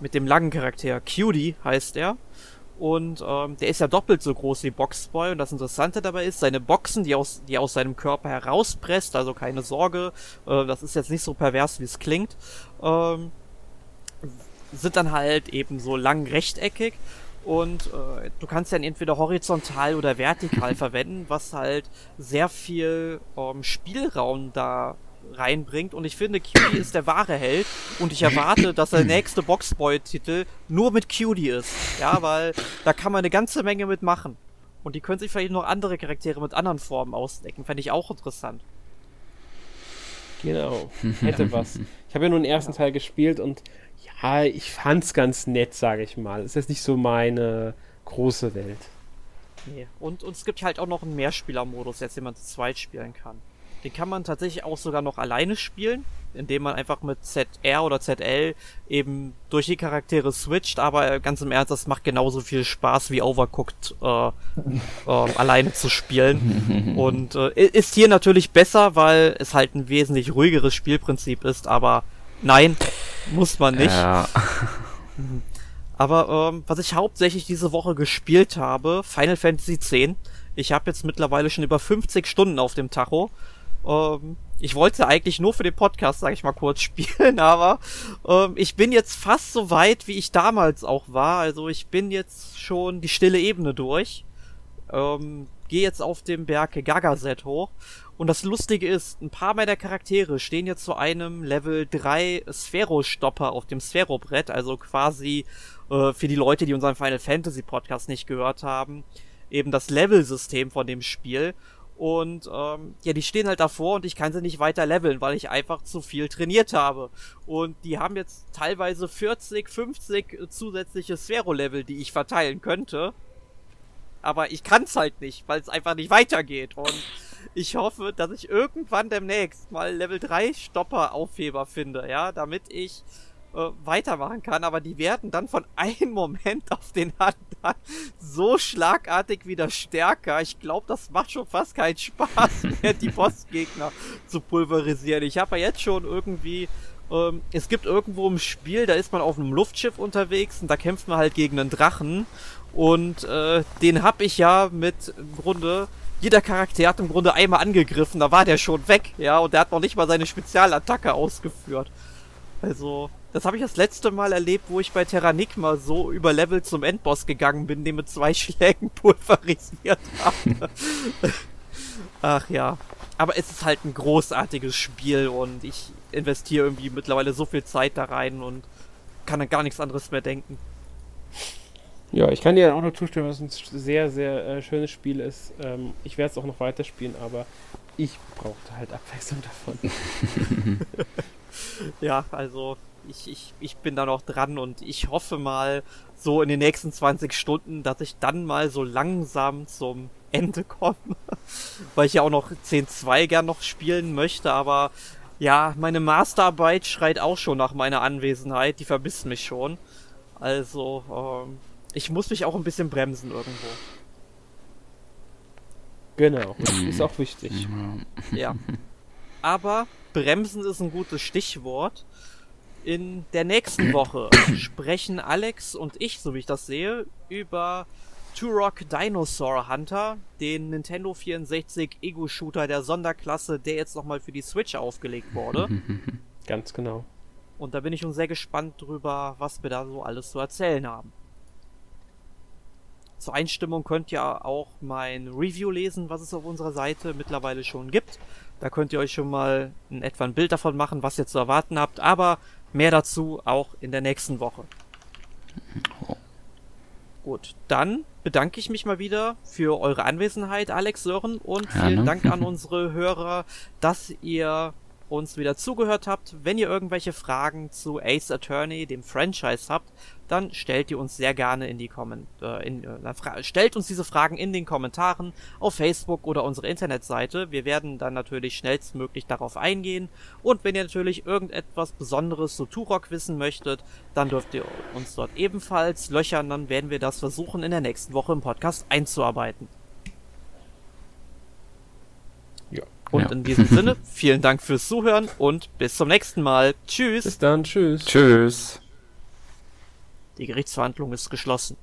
mit dem langen Charakter Cutie heißt er. Und ähm, der ist ja doppelt so groß wie Boxboy. Und das Interessante dabei ist, seine Boxen, die aus, die aus seinem Körper herauspresst, also keine Sorge, äh, das ist jetzt nicht so pervers, wie es klingt, ähm, sind dann halt eben so lang rechteckig. Und äh, du kannst ja entweder horizontal oder vertikal [LAUGHS] verwenden, was halt sehr viel ähm, Spielraum da reinbringt und ich finde, Cutie ist der wahre Held und ich erwarte, dass der nächste Boxboy-Titel nur mit Cutie ist. Ja, weil da kann man eine ganze Menge mitmachen. Und die können sich vielleicht noch andere Charaktere mit anderen Formen ausdecken. Fände ich auch interessant. Genau. [LAUGHS] Hätte was. Ich habe ja nur den ersten Teil gespielt und ja, ich fand's ganz nett, sage ich mal. Es ist nicht so meine große Welt. Nee. Und, und es gibt halt auch noch einen Mehrspieler-Modus, jetzt den man zu zweit spielen kann. Den kann man tatsächlich auch sogar noch alleine spielen, indem man einfach mit ZR oder ZL eben durch die Charaktere switcht, aber ganz im Ernst, das macht genauso viel Spaß wie Overcooked äh, [LAUGHS] äh, alleine zu spielen. [LAUGHS] Und äh, ist hier natürlich besser, weil es halt ein wesentlich ruhigeres Spielprinzip ist, aber nein, muss man nicht. Ja. [LAUGHS] Aber ähm, was ich hauptsächlich diese Woche gespielt habe, Final Fantasy X. Ich habe jetzt mittlerweile schon über 50 Stunden auf dem Tacho ähm, ich wollte eigentlich nur für den Podcast, sag ich mal, kurz [LAUGHS] spielen, aber ähm, ich bin jetzt fast so weit, wie ich damals auch war. Also ich bin jetzt schon die stille Ebene durch. Ähm, Gehe jetzt auf dem Berg Gagaset hoch. Und das Lustige ist, ein paar meiner Charaktere stehen jetzt zu einem Level 3 Sphero-Stopper auf dem Sphero-Brett, also quasi äh, für die Leute, die unseren Final Fantasy Podcast nicht gehört haben, eben das Level-System von dem Spiel. Und ähm, ja, die stehen halt davor und ich kann sie nicht weiter leveln, weil ich einfach zu viel trainiert habe. Und die haben jetzt teilweise 40, 50 zusätzliche Sphero-Level, die ich verteilen könnte. Aber ich kann es halt nicht, weil es einfach nicht weitergeht. Und ich hoffe, dass ich irgendwann demnächst mal Level 3 Stopper-Aufheber finde, ja, damit ich äh, weitermachen kann, aber die werden dann von [LAUGHS] einem Moment auf den anderen so schlagartig wieder stärker. Ich glaube, das macht schon fast keinen Spaß [LAUGHS] mehr, die Bossgegner zu pulverisieren. Ich habe ja jetzt schon irgendwie ähm, es gibt irgendwo im Spiel, da ist man auf einem Luftschiff unterwegs und da kämpft man halt gegen einen Drachen und äh, den hab ich ja mit im Grunde jeder Charakter hat im Grunde einmal angegriffen, da war der schon weg, ja, und der hat noch nicht mal seine Spezialattacke ausgeführt. Also, das habe ich das letzte Mal erlebt, wo ich bei Terranigma so über Level zum Endboss gegangen bin, den mit zwei [LAUGHS] Schlägen pulverisiert habe. Ach ja. Aber es ist halt ein großartiges Spiel und ich investiere irgendwie mittlerweile so viel Zeit da rein und kann an gar nichts anderes mehr denken. Ja, ich kann dir auch nur zustimmen, dass es ein sehr, sehr äh, schönes Spiel ist. Ähm, ich werde es auch noch weiterspielen, aber ich brauchte halt Abwechslung davon. [LAUGHS] ja, also ich, ich, ich bin da noch dran und ich hoffe mal so in den nächsten 20 Stunden, dass ich dann mal so langsam zum Ende [LAUGHS] komme. Weil ich ja auch noch 10.2 gern noch spielen möchte, aber ja, meine Masterarbeit schreit auch schon nach meiner Anwesenheit. Die vermisst mich schon. Also, ähm, ich muss mich auch ein bisschen bremsen irgendwo. Genau, ist auch wichtig. Ja. Aber bremsen ist ein gutes Stichwort. In der nächsten [COUGHS] Woche sprechen Alex und ich, so wie ich das sehe, über Turok Dinosaur Hunter, den Nintendo 64 Ego-Shooter der Sonderklasse, der jetzt nochmal für die Switch aufgelegt wurde. [LAUGHS] Ganz genau. Und da bin ich schon sehr gespannt drüber, was wir da so alles zu erzählen haben. Zur Einstimmung könnt ihr auch mein Review lesen, was es auf unserer Seite mittlerweile schon gibt. Da könnt ihr euch schon mal in etwa ein Bild davon machen, was ihr zu erwarten habt. Aber mehr dazu auch in der nächsten Woche. Gut, dann bedanke ich mich mal wieder für eure Anwesenheit, Alex Sören, und vielen ja, Dank an [LAUGHS] unsere Hörer, dass ihr uns wieder zugehört habt. Wenn ihr irgendwelche Fragen zu Ace Attorney, dem Franchise habt, dann stellt ihr uns sehr gerne in die Kommentare, äh, äh, stellt uns diese Fragen in den Kommentaren auf Facebook oder unsere Internetseite. Wir werden dann natürlich schnellstmöglich darauf eingehen. Und wenn ihr natürlich irgendetwas Besonderes zu Turok wissen möchtet, dann dürft ihr uns dort ebenfalls löchern. Dann werden wir das versuchen in der nächsten Woche im Podcast einzuarbeiten. Ja. Und ja. in diesem Sinne, [LAUGHS] vielen Dank fürs Zuhören und bis zum nächsten Mal. Tschüss. Bis dann, tschüss. Tschüss. Die Gerichtsverhandlung ist geschlossen.